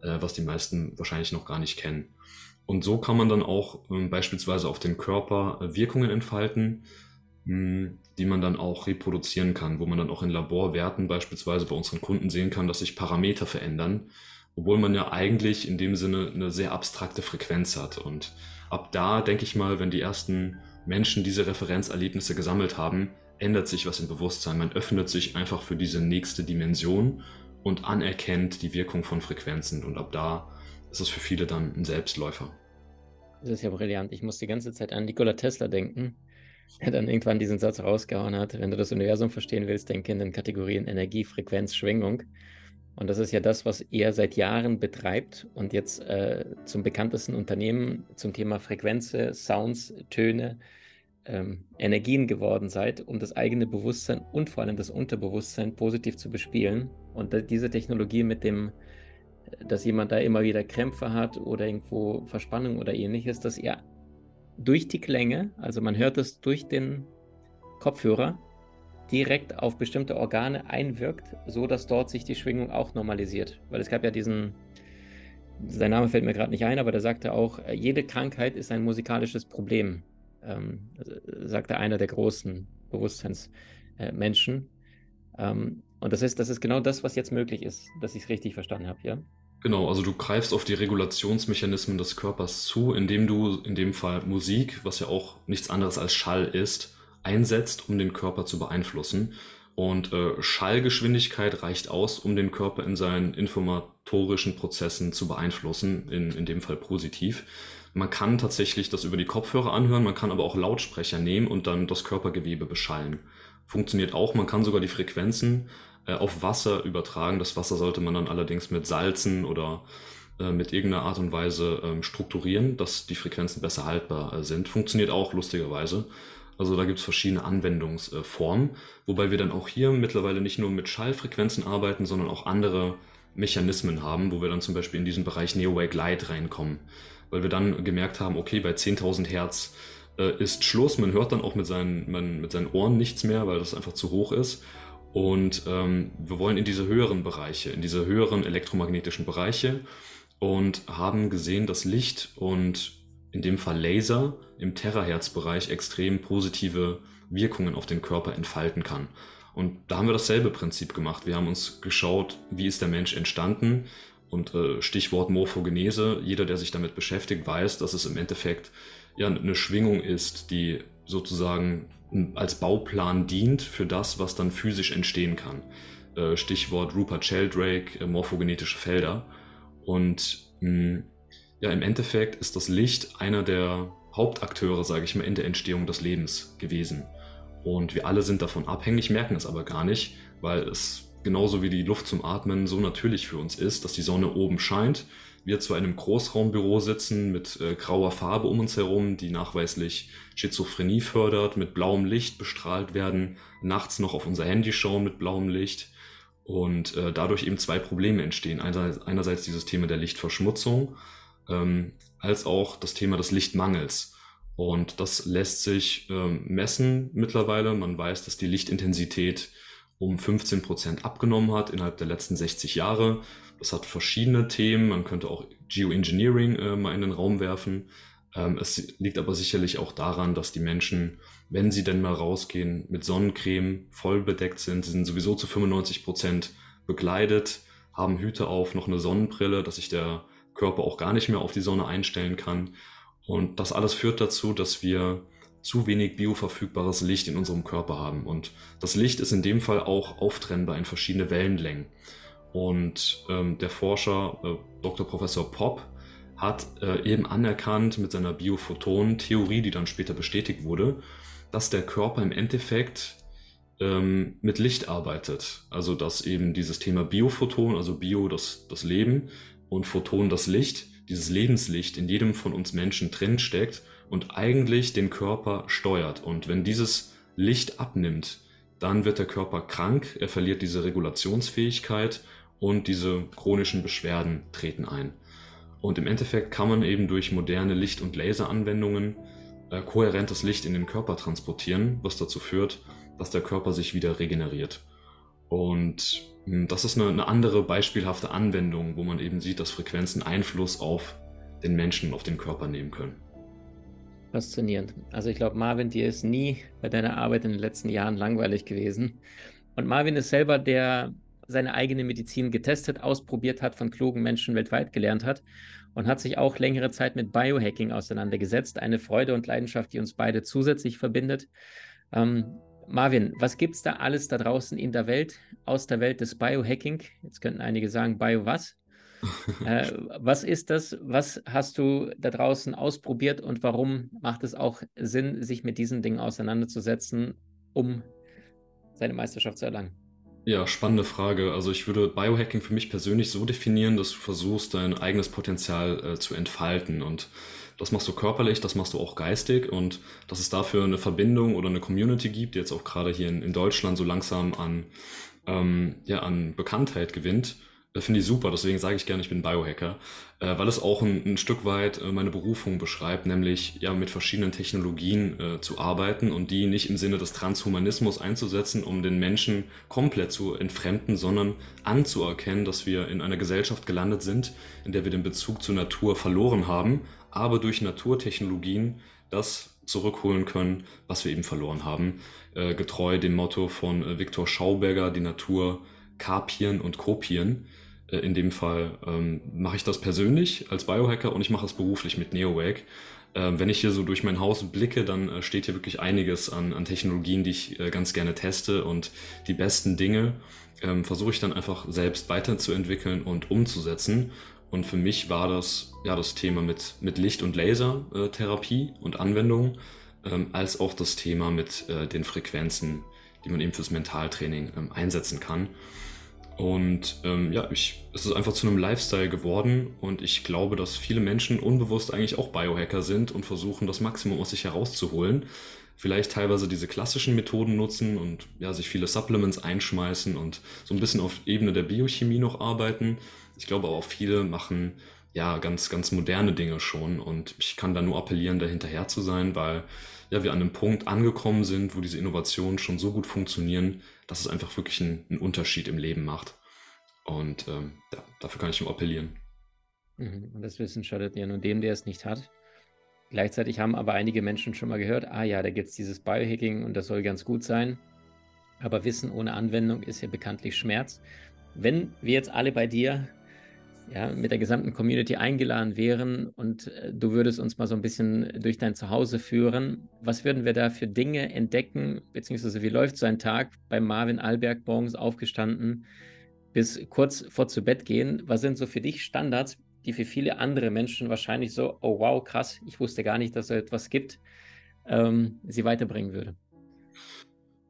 äh, was die meisten wahrscheinlich noch gar nicht kennen. Und so kann man dann auch äh, beispielsweise auf den Körper äh, Wirkungen entfalten, die man dann auch reproduzieren kann, wo man dann auch in Laborwerten beispielsweise bei unseren Kunden sehen kann, dass sich Parameter verändern, obwohl man ja eigentlich in dem Sinne eine sehr abstrakte Frequenz hat. Und ab da denke ich mal, wenn die ersten Menschen diese Referenzerlebnisse gesammelt haben, ändert sich was im Bewusstsein. Man öffnet sich einfach für diese nächste Dimension und anerkennt die Wirkung von Frequenzen. Und ab da ist es für viele dann ein Selbstläufer. Das ist ja brillant. Ich muss die ganze Zeit an Nikola Tesla denken, der dann irgendwann diesen Satz rausgehauen hat, wenn du das Universum verstehen willst, denke in den Kategorien Energie, Frequenz, Schwingung. Und das ist ja das, was er seit Jahren betreibt und jetzt äh, zum bekanntesten Unternehmen zum Thema Frequenzen, Sounds, Töne, ähm, Energien geworden seid, um das eigene Bewusstsein und vor allem das Unterbewusstsein positiv zu bespielen. Und diese Technologie mit dem, dass jemand da immer wieder Krämpfe hat oder irgendwo Verspannung oder ähnliches, dass er durch die Klänge, also man hört es durch den Kopfhörer, direkt auf bestimmte Organe einwirkt, so dass dort sich die Schwingung auch normalisiert. Weil es gab ja diesen, sein Name fällt mir gerade nicht ein, aber der sagte auch, äh, jede Krankheit ist ein musikalisches Problem. ähm, sagte einer der großen Bewusstseinsmenschen. Ähm, und das ist, das ist genau das, was jetzt möglich ist, dass ich es richtig verstanden habe, ja? Genau, also du greifst auf die Regulationsmechanismen des Körpers zu, indem du in dem Fall Musik, was ja auch nichts anderes als Schall ist, einsetzt, um den Körper zu beeinflussen. Und äh, Schallgeschwindigkeit reicht aus, um den Körper in seinen informatorischen Prozessen zu beeinflussen, in, in dem Fall positiv. Man kann tatsächlich das über die Kopfhörer anhören, man kann aber auch Lautsprecher nehmen und dann das Körpergewebe beschallen. Funktioniert auch, man kann sogar die Frequenzen äh, auf Wasser übertragen. Das Wasser sollte man dann allerdings mit Salzen oder äh, mit irgendeiner Art und Weise ähm, strukturieren, dass die Frequenzen besser haltbar äh, sind. Funktioniert auch lustigerweise. Also da gibt es verschiedene Anwendungsformen, wobei wir dann auch hier mittlerweile nicht nur mit Schallfrequenzen arbeiten, sondern auch andere Mechanismen haben, wo wir dann zum Beispiel in diesen Bereich Neowake Light reinkommen, weil wir dann gemerkt haben, okay, bei 10.000 Hertz äh, ist Schluss, man hört dann auch mit seinen, man, mit seinen Ohren nichts mehr, weil das einfach zu hoch ist. Und ähm, wir wollen in diese höheren Bereiche, in diese höheren elektromagnetischen Bereiche und haben gesehen, dass Licht und in dem Fall Laser im Terahertz-Bereich extrem positive Wirkungen auf den Körper entfalten kann. Und da haben wir dasselbe Prinzip gemacht. Wir haben uns geschaut, wie ist der Mensch entstanden und äh, Stichwort Morphogenese. Jeder, der sich damit beschäftigt, weiß, dass es im Endeffekt ja eine Schwingung ist, die sozusagen als Bauplan dient für das, was dann physisch entstehen kann. Äh, Stichwort Rupert Sheldrake, äh, morphogenetische Felder. Und mh, ja, im Endeffekt ist das Licht einer der Hauptakteure, sage ich mal, in der Entstehung des Lebens gewesen. Und wir alle sind davon abhängig, merken es aber gar nicht, weil es genauso wie die Luft zum Atmen so natürlich für uns ist, dass die Sonne oben scheint. Wir in einem Großraumbüro sitzen mit äh, grauer Farbe um uns herum, die nachweislich Schizophrenie fördert, mit blauem Licht bestrahlt werden, nachts noch auf unser Handy schauen mit blauem Licht und äh, dadurch eben zwei Probleme entstehen. Einerseits, einerseits dieses Thema der Lichtverschmutzung ähm, als auch das Thema des Lichtmangels. Und das lässt sich ähm, messen mittlerweile. Man weiß, dass die Lichtintensität um 15 Prozent abgenommen hat innerhalb der letzten 60 Jahre. Das hat verschiedene Themen. Man könnte auch Geoengineering äh, mal in den Raum werfen. Ähm, es liegt aber sicherlich auch daran, dass die Menschen, wenn sie denn mal rausgehen, mit Sonnencreme voll bedeckt sind. Sie sind sowieso zu 95 Prozent bekleidet, haben Hüte auf, noch eine Sonnenbrille, dass sich der Körper auch gar nicht mehr auf die Sonne einstellen kann. Und das alles führt dazu, dass wir zu wenig bioverfügbares Licht in unserem Körper haben. Und das Licht ist in dem Fall auch auftrennbar in verschiedene Wellenlängen. Und ähm, der Forscher äh, Dr. Professor Popp hat äh, eben anerkannt mit seiner Biophoton-Theorie, die dann später bestätigt wurde, dass der Körper im Endeffekt ähm, mit Licht arbeitet. Also dass eben dieses Thema Biophoton, also Bio das, das Leben, und Photon das Licht, dieses Lebenslicht in jedem von uns Menschen drin steckt und eigentlich den Körper steuert. Und wenn dieses Licht abnimmt, dann wird der Körper krank, er verliert diese Regulationsfähigkeit und diese chronischen Beschwerden treten ein. Und im Endeffekt kann man eben durch moderne Licht- und Laseranwendungen äh, kohärentes Licht in den Körper transportieren, was dazu führt, dass der Körper sich wieder regeneriert. Und hm, das ist eine, eine, andere beispielhafte Anwendung, wo man eben sieht, dass Frequenzen Einfluss auf den Menschen, auf den Körper nehmen können. Faszinierend. Also ich glaube, Marvin, dir ist nie bei deiner Arbeit in den letzten Jahren langweilig gewesen. Und Marvin ist selber der seine eigene Medizin getestet, ausprobiert hat, von klugen Menschen weltweit gelernt hat und hat sich auch längere Zeit mit Biohacking auseinandergesetzt. Eine Freude und Leidenschaft, die uns beide zusätzlich verbindet. Ähm, Marvin, was gibt es da alles da draußen in der Welt, aus der Welt des Biohacking? Jetzt könnten einige sagen, Bio was? äh, was ist das? Was hast du da draußen ausprobiert und warum macht es auch Sinn, sich mit diesen Dingen auseinanderzusetzen, um seine Meisterschaft zu erlangen? Ja, spannende Frage. Also ich würde Biohacking für mich persönlich so definieren, dass du versuchst, dein eigenes Potenzial äh, zu entfalten und das machst du körperlich, das machst du auch geistig und dass es dafür eine Verbindung oder eine Community gibt, die jetzt auch gerade hier in, in Deutschland so langsam an, ähm, ja, an Bekanntheit gewinnt, finde ich super. Deswegen sage ich gerne, ich bin Biohacker, äh, weil es auch ein, ein Stück weit äh, meine Berufung beschreibt, nämlich ja mit verschiedenen Technologien äh, zu arbeiten und die nicht im Sinne des Transhumanismus einzusetzen, um den Menschen komplett zu entfremden, sondern anzuerkennen, dass wir in einer Gesellschaft gelandet sind, in der wir den Bezug zur Natur verloren haben, aber durch Naturtechnologien das zurückholen können, was wir eben verloren haben. Äh, getreu dem Motto von äh, Viktor Schauberger, die Natur kapieren und kopieren. Äh, in dem Fall ähm, mache ich das persönlich als Biohacker und ich mache es beruflich mit NeoWake. Ähm, wenn ich hier so durch mein Haus blicke, dann äh, steht hier wirklich einiges an, an Technologien, die ich äh, ganz gerne teste und die besten Dinge ähm, versuche ich dann einfach selbst weiterzuentwickeln und umzusetzen. Und für mich war das ja das Thema mit, mit Licht- und Lasertherapie und Anwendung, ähm, als auch das Thema mit äh, den Frequenzen, die man eben fürs Mentaltraining ähm, einsetzen kann. Und ähm, ja, ich, es ist einfach zu einem Lifestyle geworden und ich glaube, dass viele Menschen unbewusst eigentlich auch Biohacker sind und versuchen, das Maximum aus sich herauszuholen. Vielleicht teilweise diese klassischen Methoden nutzen und ja, sich viele Supplements einschmeißen und so ein bisschen auf Ebene der Biochemie noch arbeiten. Ich glaube auch viele machen ja ganz, ganz moderne Dinge schon und ich kann da nur appellieren, da hinterher zu sein, weil ja, wir an einem Punkt angekommen sind, wo diese Innovationen schon so gut funktionieren, dass es einfach wirklich einen, einen Unterschied im Leben macht. Und ähm, ja, dafür kann ich nur appellieren. Mhm. Und das Wissen schadet ja nur dem, der es nicht hat. Gleichzeitig haben aber einige Menschen schon mal gehört, ah ja, da gibt es dieses Biohacking und das soll ganz gut sein. Aber Wissen ohne Anwendung ist ja bekanntlich Schmerz. Wenn wir jetzt alle bei dir ja, mit der gesamten Community eingeladen wären und äh, du würdest uns mal so ein bisschen durch dein Zuhause führen, was würden wir da für Dinge entdecken, beziehungsweise wie läuft so ein Tag bei Marvin Alberg morgens aufgestanden bis kurz vor zu Bett gehen? Was sind so für dich Standards, die für viele andere Menschen wahrscheinlich so, oh wow, krass, ich wusste gar nicht, dass es so etwas gibt, ähm, sie weiterbringen würde?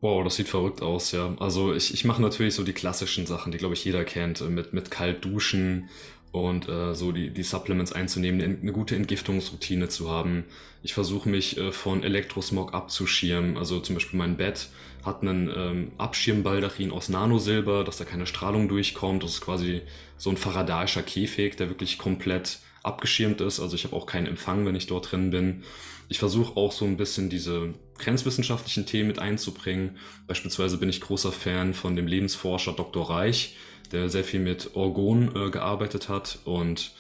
Wow, das sieht verrückt aus, ja. Also ich, ich mache natürlich so die klassischen Sachen, die, glaube ich, jeder kennt, äh, mit, mit kalt duschen und äh, so die, die Supplements einzunehmen, eine, gute Entgiftungsroutine zu haben. Ich versuche mich äh, von Elektrosmog abzuschirmen. Also zum Beispiel mein Bett hat einen ähm, Abschirmbaldachin aus Nanosilber, dass da keine Strahlung durchkommt. Das ist quasi so ein faradaischer Käfig, der wirklich komplett abgeschirmt ist. Also ich habe auch keinen Empfang, wenn ich dort drin bin. Ich versuche auch so ein bisschen diese grenzwissenschaftlichen Themen mit einzubringen. Beispielsweise bin ich großer Fan von dem Lebensforscher Dr. Reich, der sehr viel mit Orgon äh, gearbeitet hat und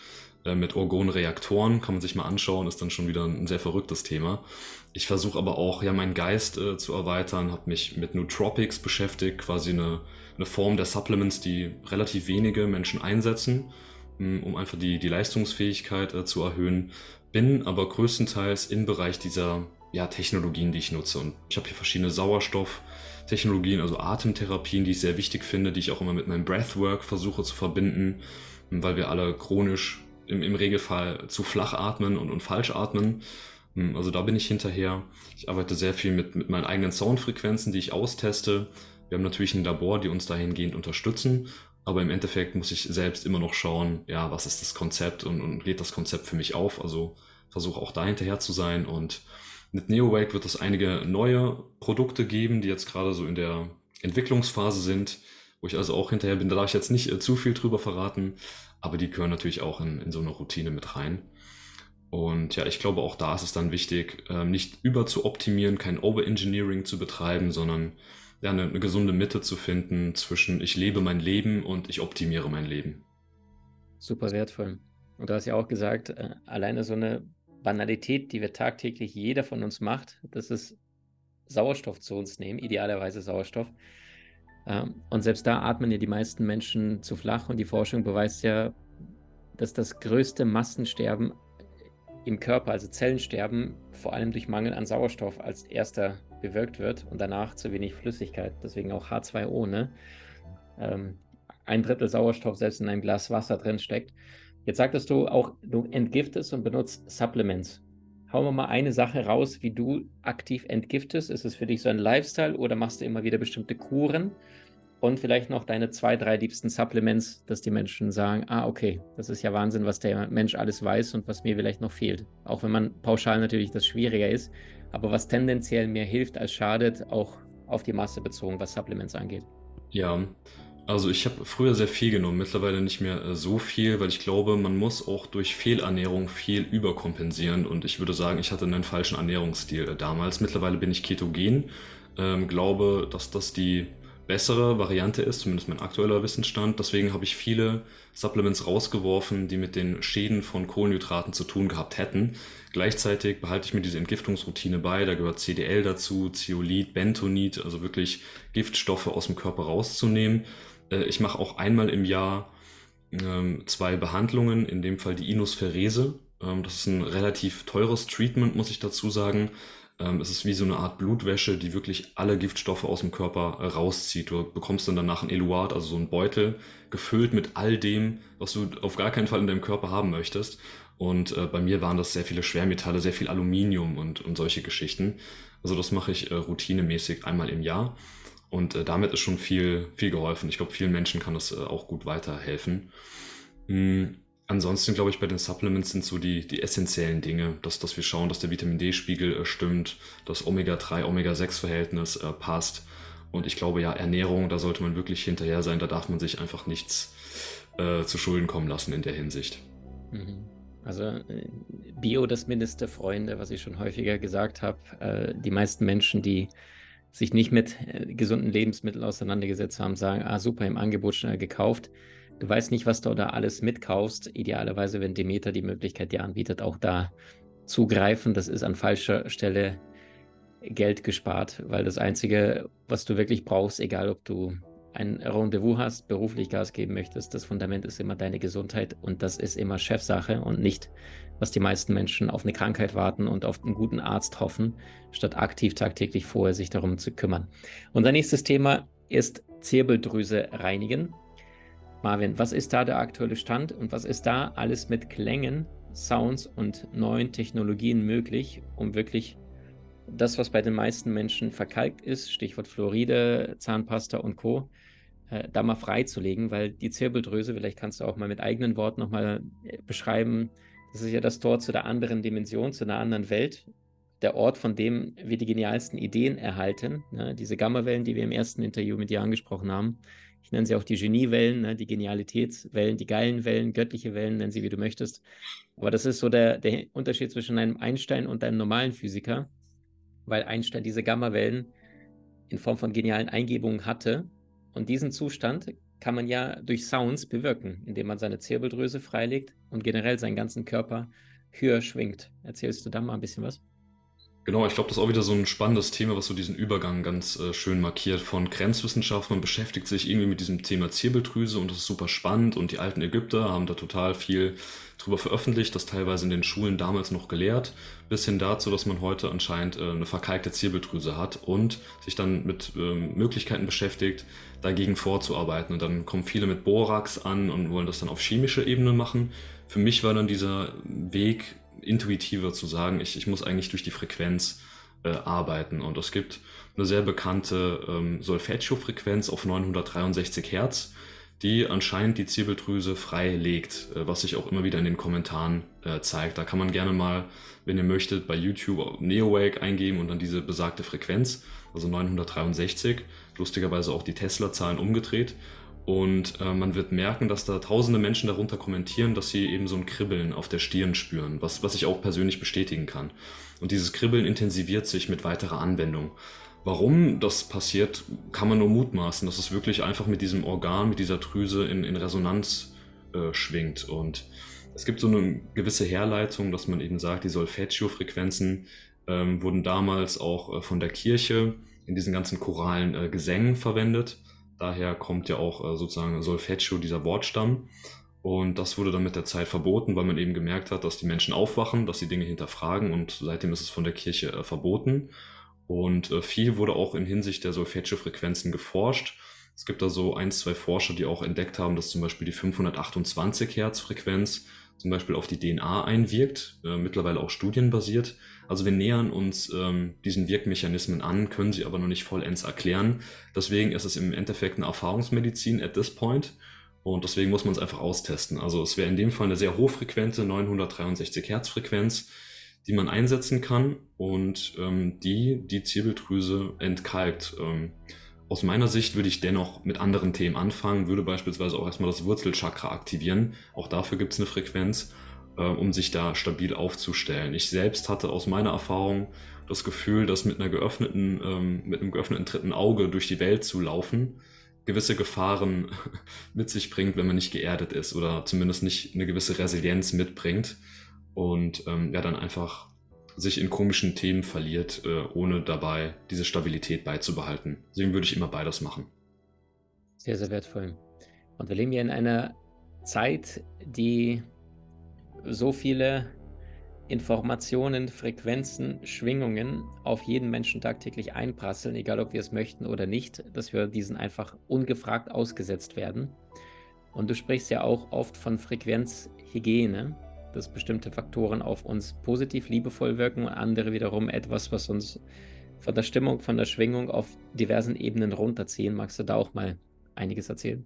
äh, mit Orgonreaktoren kann man sich mal anschauen, ist dann schon wieder ein sehr verrücktes Thema. Ich versuche aber auch ja meinen Geist äh, zu erweitern, habe mich mit Nootropics beschäftigt, quasi eine, eine Form der Supplements, die relativ wenige Menschen einsetzen, um einfach die, die Leistungsfähigkeit äh, zu erhöhen bin aber größtenteils im Bereich dieser ja, Technologien, die ich nutze. Und ich habe hier verschiedene Sauerstofftechnologien, also Atemtherapien, die ich sehr wichtig finde, die ich auch immer mit meinem Breathwork versuche zu verbinden, weil wir alle chronisch im, im Regelfall zu flach atmen und, und falsch atmen. Also da bin ich hinterher. Ich arbeite sehr viel mit, mit meinen eigenen Soundfrequenzen, die ich austeste. Wir haben natürlich ein Labor, die uns dahingehend unterstützen. Aber im Endeffekt muss ich selbst immer noch schauen, ja, was ist das Konzept und, und geht das Konzept für mich auf? Also versuche auch da hinterher zu sein. Und mit NeoWake wird es einige neue Produkte geben, die jetzt gerade so in der Entwicklungsphase sind, wo ich also auch hinterher bin. Da darf ich jetzt nicht äh, zu viel drüber verraten, aber die gehören natürlich auch in, in so eine Routine mit rein. Und ja, ich glaube, auch da ist es dann wichtig, ähm, nicht über zu optimieren, kein Overengineering zu betreiben, sondern ja, eine, eine gesunde Mitte zu finden zwischen ich lebe mein Leben und ich optimiere mein Leben. Super wertvoll. Und du hast ja auch gesagt, äh, alleine so eine Banalität, die wir tagtäglich jeder von uns macht, das ist Sauerstoff zu uns nehmen, idealerweise Sauerstoff. Ähm, und selbst da atmen ja die meisten Menschen zu flach und die Forschung beweist ja, dass das größte Massensterben im Körper, also Zellensterben, vor allem durch Mangel an Sauerstoff als erster bewirkt wird und danach zu wenig Flüssigkeit, deswegen auch H2O, ne? Ähm, ein Drittel Sauerstoff selbst in einem Glas Wasser drin steckt. Jetzt sagtest du auch, du entgiftest und benutzt Supplements. Hauen wir mal eine Sache raus, wie du aktiv entgiftest. Ist es für dich so ein Lifestyle oder machst du immer wieder bestimmte Kuren? Und vielleicht noch deine zwei, drei liebsten Supplements, dass die Menschen sagen, ah, okay, das ist ja Wahnsinn, was der Mensch alles weiß und was mir vielleicht noch fehlt. Auch wenn man pauschal natürlich das schwieriger ist, aber was tendenziell mehr hilft als schadet, auch auf die Masse bezogen, was Supplements angeht. Ja, also ich habe früher sehr viel genommen, mittlerweile nicht mehr äh, so viel, weil ich glaube, man muss auch durch Fehlernährung viel überkompensieren und ich würde sagen, ich hatte einen falschen Ernährungsstil äh, damals. Mittlerweile bin ich ketogen, ähm, glaube, dass das die bessere Variante ist, zumindest mein aktueller Wissensstand. Deswegen habe ich viele Supplements rausgeworfen, die mit den Schäden von Kohlenhydraten zu tun gehabt hätten. Gleichzeitig behalte ich mir diese Entgiftungsroutine bei. Da gehört CDL dazu, Zeolit, Bentonit, also wirklich Giftstoffe aus dem Körper rauszunehmen. Äh, ich mache auch einmal im Jahr ähm, zwei Behandlungen, in dem Fall die Inosferese. Ähm, das ist ein relativ teures Treatment, muss ich dazu sagen. Ähm, es ist wie so eine Art Blutwäsche, die wirklich alle Giftstoffe aus dem Körper äh, rauszieht. Du bekommst dann danach ein Eluat, also so ein Beutel, gefüllt mit all dem, was du auf gar keinen Fall in deinem Körper haben möchtest. Und äh, bei mir waren das sehr viele Schwermetalle, sehr viel Aluminium und, und solche Geschichten. Also das mache ich äh, routinemäßig einmal im Jahr. Und äh, damit ist schon viel, viel geholfen. Ich glaube, vielen Menschen kann das äh, auch gut weiterhelfen. Mhm. Ansonsten glaube ich, bei den Supplements sind so die, die essentiellen Dinge, dass, dass wir schauen, dass der Vitamin D-Spiegel äh, stimmt, das Omega-3, Omega-6-Verhältnis äh, passt. Und ich glaube ja, Ernährung, da sollte man wirklich hinterher sein, da darf man sich einfach nichts äh, zu Schulden kommen lassen in der Hinsicht. Mhm. Also äh, Bio das Mindeste, Freunde, was ich schon häufiger gesagt habe. Die meisten Menschen, die sich nicht mit äh, gesunden Lebensmitteln auseinandergesetzt haben, sagen, ah super, im Angebot schnell gekauft. Du weißt nicht, was du da alles mitkaufst. Idealerweise, wenn Demeter die Möglichkeit dir anbietet, auch da zugreifen. Das ist an falscher Stelle Geld gespart, weil das Einzige, was du wirklich brauchst, egal ob du ein Rendezvous hast, beruflich Gas geben möchtest, das Fundament ist immer deine Gesundheit und das ist immer Chefsache und nicht, was die meisten Menschen auf eine Krankheit warten und auf einen guten Arzt hoffen, statt aktiv tagtäglich vorher sich darum zu kümmern. Unser nächstes Thema ist Zirbeldrüse reinigen. Marvin, was ist da der aktuelle Stand und was ist da alles mit Klängen, Sounds und neuen Technologien möglich, um wirklich das, was bei den meisten Menschen verkalkt ist, Stichwort Fluoride, Zahnpasta und Co., äh, da mal freizulegen, weil die Zirbeldrüse, vielleicht kannst du auch mal mit eigenen Worten nochmal äh, beschreiben, das ist ja das Tor zu der anderen Dimension, zu einer anderen Welt, der Ort, von dem wir die genialsten Ideen erhalten. Ne? Diese Gammawellen, die wir im ersten Interview mit dir angesprochen haben. Ich nenne sie auch die Geniewellen, ne? die Genialitätswellen, die geilen Wellen, göttliche Wellen, nennen sie wie du möchtest. Aber das ist so der, der Unterschied zwischen einem Einstein und einem normalen Physiker, weil Einstein diese Gammawellen in Form von genialen Eingebungen hatte. Und diesen Zustand kann man ja durch Sounds bewirken, indem man seine Zirbeldrüse freilegt und generell seinen ganzen Körper höher schwingt. Erzählst du da mal ein bisschen was? Genau, ich glaube, das ist auch wieder so ein spannendes Thema, was so diesen Übergang ganz äh, schön markiert von Grenzwissenschaft. Man beschäftigt sich irgendwie mit diesem Thema Zirbeldrüse und das ist super spannend und die alten Ägypter haben da total viel drüber veröffentlicht, das teilweise in den Schulen damals noch gelehrt, bis hin dazu, dass man heute anscheinend äh, eine verkalkte Zirbeldrüse hat und sich dann mit äh, Möglichkeiten beschäftigt, dagegen vorzuarbeiten. Und dann kommen viele mit Borax an und wollen das dann auf chemischer Ebene machen. Für mich war dann dieser Weg intuitiver zu sagen, ich, ich muss eigentlich durch die Frequenz äh, arbeiten. Und es gibt eine sehr bekannte ähm, Solfeggio-Frequenz auf 963 Hertz, die anscheinend die Zirbeldrüse frei legt, äh, was sich auch immer wieder in den Kommentaren äh, zeigt. Da kann man gerne mal, wenn ihr möchtet, bei YouTube Neowake eingeben und dann diese besagte Frequenz, also 963, lustigerweise auch die Tesla-Zahlen umgedreht. Und äh, man wird merken, dass da tausende Menschen darunter kommentieren, dass sie eben so ein Kribbeln auf der Stirn spüren, was, was ich auch persönlich bestätigen kann. Und dieses Kribbeln intensiviert sich mit weiterer Anwendung. Warum das passiert, kann man nur mutmaßen, dass es wirklich einfach mit diesem Organ, mit dieser Drüse in, in Resonanz äh, schwingt. Und es gibt so eine gewisse Herleitung, dass man eben sagt, die Solfeggio-Frequenzen ähm, wurden damals auch äh, von der Kirche in diesen ganzen choralen äh, Gesängen verwendet Daher kommt ja auch äh, sozusagen Solfeggio, dieser Wortstamm. Und das wurde dann mit der Zeit verboten, weil man eben gemerkt hat, dass die Menschen aufwachen, dass sie Dinge hinterfragen und seitdem ist es von der Kirche äh, verboten. Und äh, viel wurde auch in Hinsicht der Solfeggio-Frequenzen geforscht. Es gibt da so ein, zwei Forscher, die auch entdeckt haben, dass zum Beispiel die 528 Hertz Frequenz zum Beispiel auf die DNA einwirkt, äh, mittlerweile auch studienbasiert. Also wir nähern uns ähm, diesen Wirkmechanismen an, können sie aber noch nicht vollends erklären. Deswegen ist es im Endeffekt eine Erfahrungsmedizin at this point. Und deswegen muss man es einfach austesten. Also es wäre in dem Fall eine sehr hochfrequente 963 Hertz Frequenz, die man einsetzen kann und ähm, die die Zirbeldrüse entkalkt. Ähm, aus meiner Sicht würde ich dennoch mit anderen Themen anfangen, würde beispielsweise auch erstmal das Wurzelchakra aktivieren. Auch dafür gibt es eine Frequenz. Äh, um sich da stabil aufzustellen. Ich selbst hatte aus meiner Erfahrung das Gefühl, dass mit einer geöffneten, ähm, mit einem geöffneten dritten Auge durch die Welt zu laufen, gewisse Gefahren mit sich bringt, wenn man nicht geerdet ist oder zumindest nicht eine gewisse Resilienz mitbringt und ähm, ja dann einfach sich in komischen Themen verliert, äh, ohne dabei diese Stabilität beizubehalten. Deswegen würde ich immer beides machen. Sehr, sehr wertvoll. Und wir leben ja in einer Zeit, die so viele Informationen, Frequenzen, Schwingungen auf jeden Menschen tagtäglich einprasseln, egal ob wir es möchten oder nicht, dass wir diesen einfach ungefragt ausgesetzt werden. Und du sprichst ja auch oft von Frequenzhygiene, dass bestimmte Faktoren auf uns positiv, liebevoll wirken und andere wiederum etwas, was uns von der Stimmung, von der Schwingung auf diversen Ebenen runterziehen. Magst du da auch mal einiges erzählen?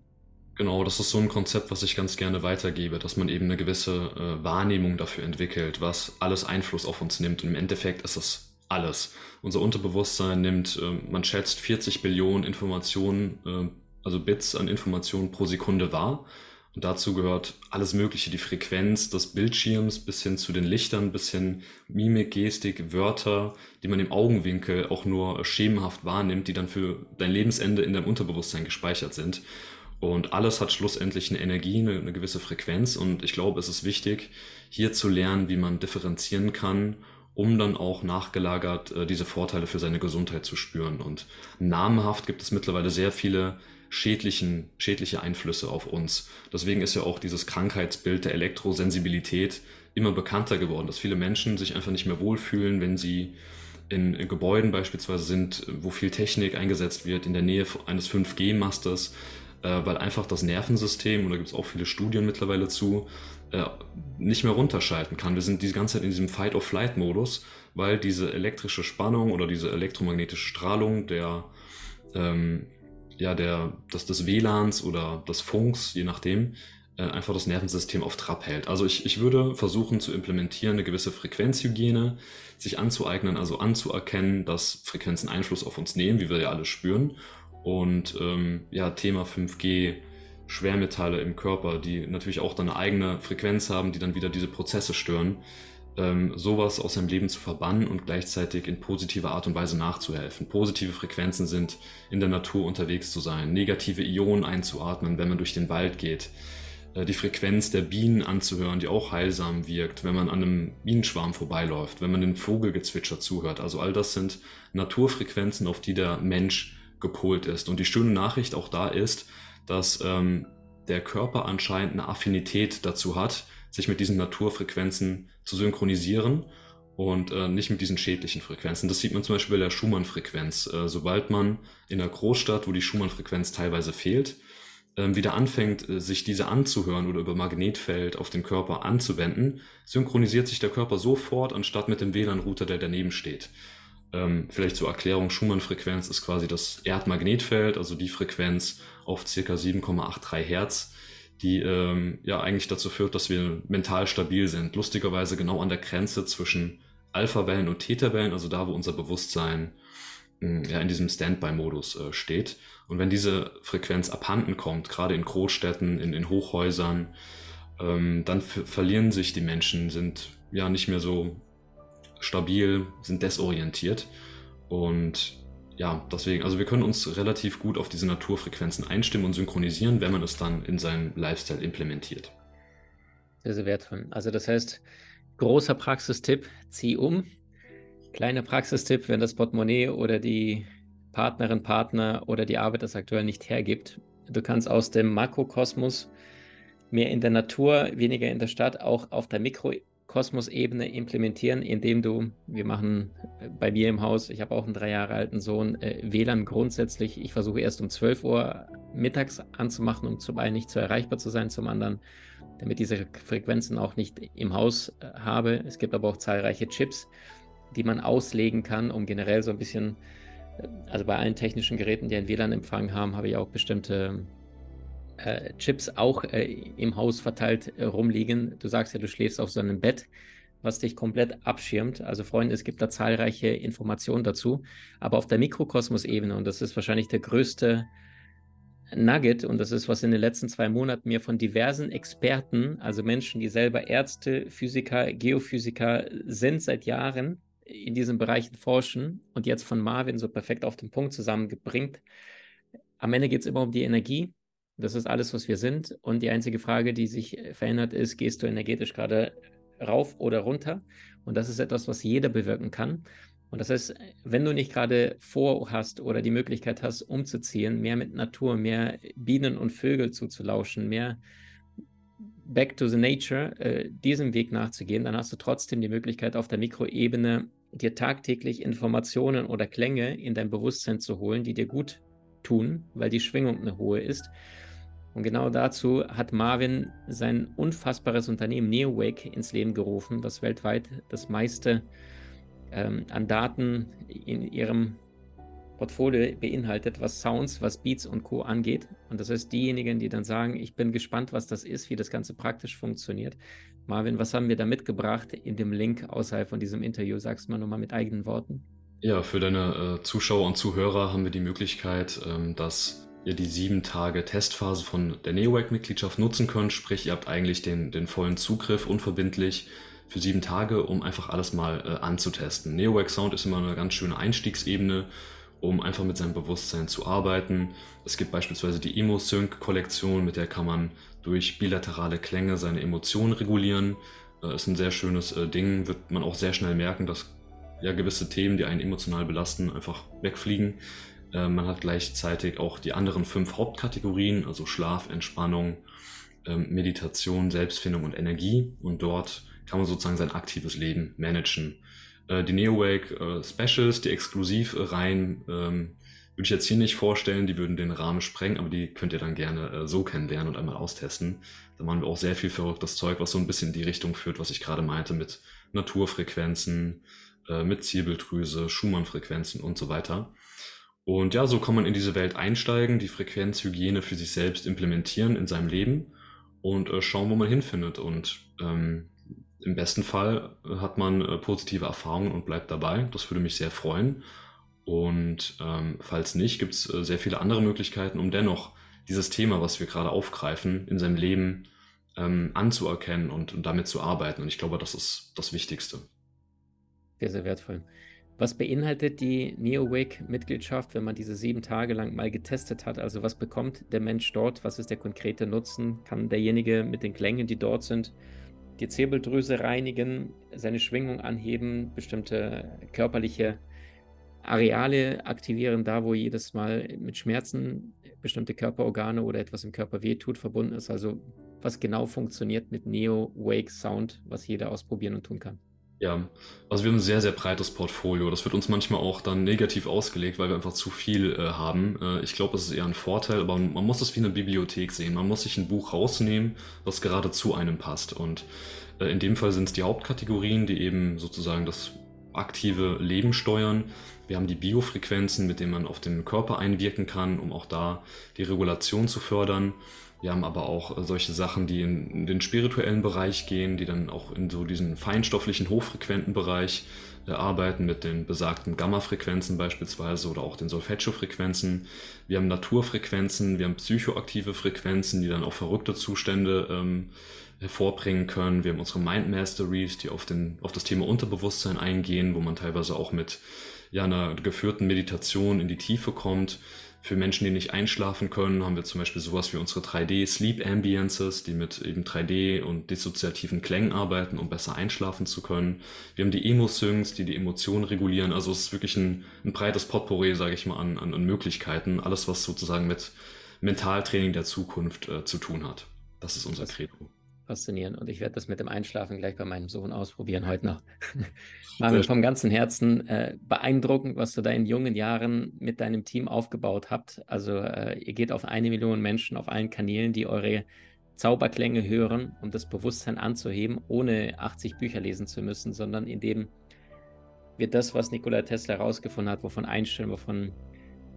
Genau, das ist so ein Konzept, was ich ganz gerne weitergebe, dass man eben eine gewisse äh, Wahrnehmung dafür entwickelt, was alles Einfluss auf uns nimmt. Und im Endeffekt ist es alles. Unser Unterbewusstsein nimmt, äh, man schätzt 40 Billionen Informationen, äh, also Bits an Informationen pro Sekunde wahr. Und dazu gehört alles Mögliche, die Frequenz des Bildschirms bis hin zu den Lichtern, bis hin Mimik, Gestik, Wörter, die man im Augenwinkel auch nur schemenhaft wahrnimmt, die dann für dein Lebensende in deinem Unterbewusstsein gespeichert sind. Und alles hat schlussendlich eine Energie, eine, eine, gewisse Frequenz. Und ich glaube, es ist wichtig, hier zu lernen, wie man differenzieren kann, um dann auch nachgelagert äh, diese Vorteile für seine Gesundheit zu spüren. Und namenhaft gibt es mittlerweile sehr viele schädlichen, schädliche Einflüsse auf uns. Deswegen ist ja auch dieses Krankheitsbild der Elektrosensibilität immer bekannter geworden, dass viele Menschen sich einfach nicht mehr wohlfühlen, wenn sie in, Gebäuden beispielsweise sind, wo viel Technik eingesetzt wird, in der Nähe eines 5G-Masters äh, weil einfach das Nervensystem, und da gibt es auch viele Studien mittlerweile zu, äh, nicht mehr runterschalten kann. Wir sind die ganze Zeit in diesem Fight-of-Flight-Modus, weil diese elektrische Spannung oder diese elektromagnetische Strahlung der, ähm, ja, der, des, des WLANs oder des Funks, je nachdem, äh, einfach das Nervensystem auf Trab hält. Also ich, ich würde versuchen zu implementieren, eine gewisse Frequenzhygiene, sich anzueignen, also anzuerkennen, dass Frequenzen Einfluss auf uns nehmen, wie wir ja alle spüren und ähm, ja, Thema 5G, Schwermetalle im Körper, die natürlich auch dann eine eigene Frequenz haben, die dann wieder diese Prozesse stören. Ähm, sowas aus seinem Leben zu verbannen und gleichzeitig in positiver Art und Weise nachzuhelfen. Positive Frequenzen sind in der Natur unterwegs zu sein, negative Ionen einzuatmen, wenn man durch den Wald geht, äh, die Frequenz der Bienen anzuhören, die auch heilsam wirkt, wenn man an einem Bienenschwarm vorbeiläuft, wenn man dem Vogelgezwitscher zuhört. Also all das sind Naturfrequenzen, auf die der Mensch gepolt ist. Und die schöne Nachricht auch da ist, dass ähm, der Körper anscheinend eine Affinität dazu hat, sich mit diesen Naturfrequenzen zu synchronisieren und äh, nicht mit diesen schädlichen Frequenzen. Das sieht man zum Beispiel bei der Schumann-Frequenz. Äh, sobald man in der Großstadt, wo die Schumann-Frequenz teilweise fehlt, äh, wieder anfängt, äh, sich diese anzuhören oder über Magnetfeld auf den Körper anzuwenden, synchronisiert sich der Körper sofort, anstatt mit dem WLAN-Router, der daneben steht. Ähm, vielleicht zur Erklärung, Schumann-Frequenz ist quasi das Erdmagnetfeld, also die Frequenz auf ca. 7,83 Hertz, die ähm, ja eigentlich dazu führt, dass wir mental stabil sind. Lustigerweise genau an der Grenze zwischen Alpha-Wellen und Theta-Wellen, also da, wo unser Bewusstsein mh, ja, in diesem Standby-Modus äh, steht. Und wenn diese Frequenz abhanden kommt, gerade in Großstädten, in, in Hochhäusern, ähm, dann verlieren sich die Menschen, sind ja nicht mehr so stabil, sind desorientiert. Und ja, deswegen, also wir können uns relativ gut auf diese Naturfrequenzen einstimmen und synchronisieren, wenn man es dann in seinem Lifestyle implementiert. Sehr, sehr wertvoll. Also das heißt, großer Praxistipp, zieh um. Kleiner Praxistipp, wenn das Portemonnaie oder die Partnerin, Partner oder die Arbeit das aktuell nicht hergibt. Du kannst aus dem Makrokosmos mehr in der Natur, weniger in der Stadt, auch auf der Mikro Kosmosebene implementieren, indem du, wir machen äh, bei mir im Haus, ich habe auch einen drei Jahre alten Sohn, äh, WLAN grundsätzlich, ich versuche erst um 12 Uhr mittags anzumachen, um zum einen nicht zu erreichbar zu sein, zum anderen, damit diese Frequenzen auch nicht im Haus äh, habe. Es gibt aber auch zahlreiche Chips, die man auslegen kann, um generell so ein bisschen, also bei allen technischen Geräten, die einen WLAN-Empfang haben, habe ich auch bestimmte äh, Chips auch äh, im Haus verteilt äh, rumliegen. Du sagst ja, du schläfst auf so einem Bett, was dich komplett abschirmt. Also Freunde, es gibt da zahlreiche Informationen dazu. Aber auf der Mikrokosmos-Ebene, und das ist wahrscheinlich der größte Nugget, und das ist, was in den letzten zwei Monaten mir von diversen Experten, also Menschen, die selber Ärzte, Physiker, Geophysiker sind seit Jahren, in diesen Bereichen forschen und jetzt von Marvin so perfekt auf den Punkt zusammengebringt. Am Ende geht es immer um die Energie. Das ist alles, was wir sind. Und die einzige Frage, die sich verändert, ist, gehst du energetisch gerade rauf oder runter? Und das ist etwas, was jeder bewirken kann. Und das heißt, wenn du nicht gerade vorhast oder die Möglichkeit hast, umzuziehen, mehr mit Natur, mehr Bienen und Vögel zuzulauschen, mehr back to the nature, äh, diesem Weg nachzugehen, dann hast du trotzdem die Möglichkeit, auf der Mikroebene dir tagtäglich Informationen oder Klänge in dein Bewusstsein zu holen, die dir gut tun, weil die Schwingung eine hohe ist. Und genau dazu hat Marvin sein unfassbares Unternehmen NeoWake ins Leben gerufen, das weltweit das meiste ähm, an Daten in ihrem Portfolio beinhaltet, was Sounds, was Beats und Co. angeht. Und das heißt, diejenigen, die dann sagen, ich bin gespannt, was das ist, wie das Ganze praktisch funktioniert. Marvin, was haben wir da mitgebracht in dem Link außerhalb von diesem Interview? Sagst du mal nochmal mit eigenen Worten. Ja, für deine äh, Zuschauer und Zuhörer haben wir die Möglichkeit, ähm, dass ihr die sieben Tage Testphase von der NeoWack-Mitgliedschaft nutzen könnt. Sprich, ihr habt eigentlich den, den vollen Zugriff unverbindlich für sieben Tage, um einfach alles mal äh, anzutesten. NeoWack Sound ist immer eine ganz schöne Einstiegsebene um einfach mit seinem Bewusstsein zu arbeiten. Es gibt beispielsweise die Emo-Sync-Kollektion, mit der kann man durch bilaterale Klänge seine Emotionen regulieren. Äh, ist ein sehr schönes äh, Ding, wird man auch sehr schnell merken, dass ja gewisse Themen, die einen emotional belasten, einfach wegfliegen. Äh, man hat gleichzeitig auch die anderen fünf Hauptkategorien, also Schlaf, Entspannung, ähm, Meditation, Selbstfindung und Energie. Und dort kann man sozusagen sein aktives Leben managen. Äh, die NeoWake äh, Specials, die Exklusivreihen, ähm, würde ich jetzt hier nicht vorstellen, die würden den Rahmen sprengen, aber die könnt ihr dann gerne so kennenlernen und einmal austesten. Da machen wir auch sehr viel verrücktes Zeug, was so ein bisschen in die Richtung führt, was ich gerade meinte, mit Naturfrequenzen, mit Zirbeldrüse, Schumann-Frequenzen und so weiter. Und ja, so kann man in diese Welt einsteigen, die Frequenzhygiene für sich selbst implementieren in seinem Leben und äh, schauen, wo man hinfindet. Und ähm, im besten Fall äh, hat man äh, positive Erfahrungen und bleibt dabei. Das würde mich sehr freuen. Und ähm, falls nicht, gibt es äh, sehr viele andere Möglichkeiten, um dennoch dieses Thema, was wir gerade aufgreifen, in seinem Leben ähm, anzuerkennen und, und damit zu arbeiten. Und ich glaube, das ist das Wichtigste. Sehr, sehr wertvoll. Was beinhaltet die NeoWake-Mitgliedschaft, wenn man diese sieben Tage lang mal getestet hat? Also was bekommt der Mensch dort? Was ist der konkrete Nutzen? Kann derjenige mit den Klängen, die dort sind, die Zirbeldrüse reinigen, seine Schwingung anheben, bestimmte körperliche Areale aktivieren, da wo jedes Mal mit Schmerzen bestimmte Körperorgane oder etwas im Körper wehtut, verbunden ist. Also was genau funktioniert mit Neo Wake Sound, was jeder ausprobieren und tun kann. Ja, also wir haben ein sehr, sehr breites Portfolio. Das wird uns manchmal auch dann negativ ausgelegt, weil wir einfach zu viel äh, haben. Äh, ich glaube, es ist eher ein Vorteil, aber man muss es wie eine Bibliothek sehen. Man muss sich ein Buch rausnehmen, was gerade zu einem passt. Und äh, in dem Fall sind es die Hauptkategorien, die eben sozusagen das aktive Leben steuern. Wir haben die Biofrequenzen, mit denen man auf den Körper einwirken kann, um auch da die Regulation zu fördern. Wir haben aber auch äh, solche Sachen, die in, den spirituellen Bereich gehen, die dann auch in so diesen feinstofflichen, hochfrequenten Bereich äh, arbeiten mit den besagten Gamma-Frequenzen beispielsweise oder auch den Solfeggio-Frequenzen. Wir haben Naturfrequenzen, wir haben psychoaktive Frequenzen, die dann auch verrückte Zustände ähm, hervorbringen können. Wir haben unsere Mind Masteries, die auf, den, auf das Thema Unterbewusstsein eingehen, wo man teilweise auch mit ja, einer geführten Meditation in die Tiefe kommt. Für Menschen, die nicht einschlafen können, haben wir zum Beispiel sowas wie unsere 3D Sleep Ambiences, die mit eben 3D und dissoziativen Klängen arbeiten, um besser einschlafen zu können. Wir haben die Emo-Syncs, die die Emotionen regulieren. Also es ist wirklich ein, ein breites Potpourri, sage ich mal, an, an, an, Möglichkeiten. Alles, was sozusagen mit Mentaltraining der Zukunft äh, zu tun hat. Das ist unser Credo faszinierend. Und ich werde das mit dem Einschlafen gleich bei meinem Sohn ausprobieren heute noch. Marvin, vom ganzen Herzen äh, beeindruckend, was du da in jungen Jahren mit deinem Team aufgebaut habt. Also äh, ihr geht auf eine Million Menschen auf allen Kanälen, die eure Zauberklänge hören, um das Bewusstsein anzuheben, ohne 80 Bücher lesen zu müssen, sondern indem wir das, was Nikola Tesla herausgefunden hat, wovon Einstein, wovon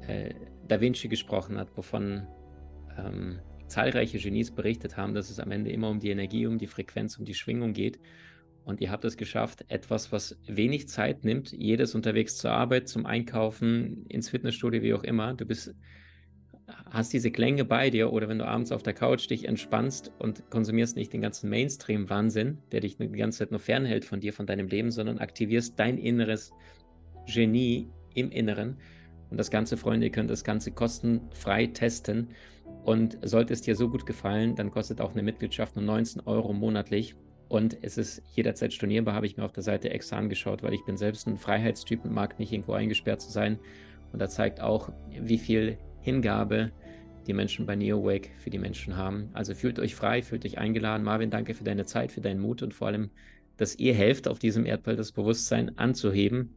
äh, Da Vinci gesprochen hat, wovon ähm, zahlreiche Genies berichtet haben, dass es am Ende immer um die Energie, um die Frequenz, um die Schwingung geht. Und ihr habt es geschafft, etwas, was wenig Zeit nimmt, jedes unterwegs zur Arbeit, zum Einkaufen, ins Fitnessstudio, wie auch immer. Du bist hast diese Klänge bei dir oder wenn du abends auf der Couch dich entspannst und konsumierst nicht den ganzen Mainstream-Wahnsinn, der dich die ganze Zeit nur fernhält von dir, von deinem Leben, sondern aktivierst dein inneres Genie im Inneren. Und das Ganze, Freunde, ihr könnt das Ganze kostenfrei testen. Und sollte es dir so gut gefallen, dann kostet auch eine Mitgliedschaft nur 19 Euro monatlich. Und es ist jederzeit stornierbar, habe ich mir auf der Seite extra angeschaut, weil ich bin selbst ein Freiheitstyp und mag nicht irgendwo eingesperrt zu sein. Und da zeigt auch, wie viel Hingabe die Menschen bei NeoWake für die Menschen haben. Also fühlt euch frei, fühlt euch eingeladen. Marvin, danke für deine Zeit, für deinen Mut und vor allem, dass ihr helft, auf diesem Erdball das Bewusstsein anzuheben,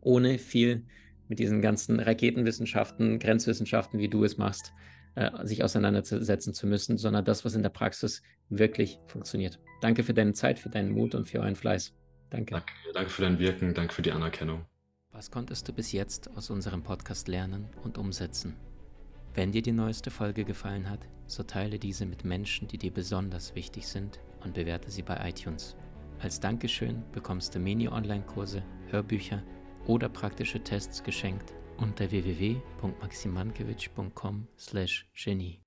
ohne viel mit diesen ganzen Raketenwissenschaften, Grenzwissenschaften, wie du es machst, äh, sich auseinandersetzen zu müssen, sondern das, was in der Praxis wirklich funktioniert. Danke für deine Zeit, für deinen Mut und für euren Fleiß. Danke. Danke, danke für dein Wirken, danke für die Anerkennung. Was konntest du bis jetzt aus unserem Podcast lernen und umsetzen? Wenn dir die neueste Folge gefallen hat, so teile diese mit Menschen, die dir besonders wichtig sind und bewerte sie bei iTunes. Als Dankeschön bekommst du Mini-Online-Kurse, Hörbücher oder praktische Tests geschenkt unter www.maximankiewicz.com/genie.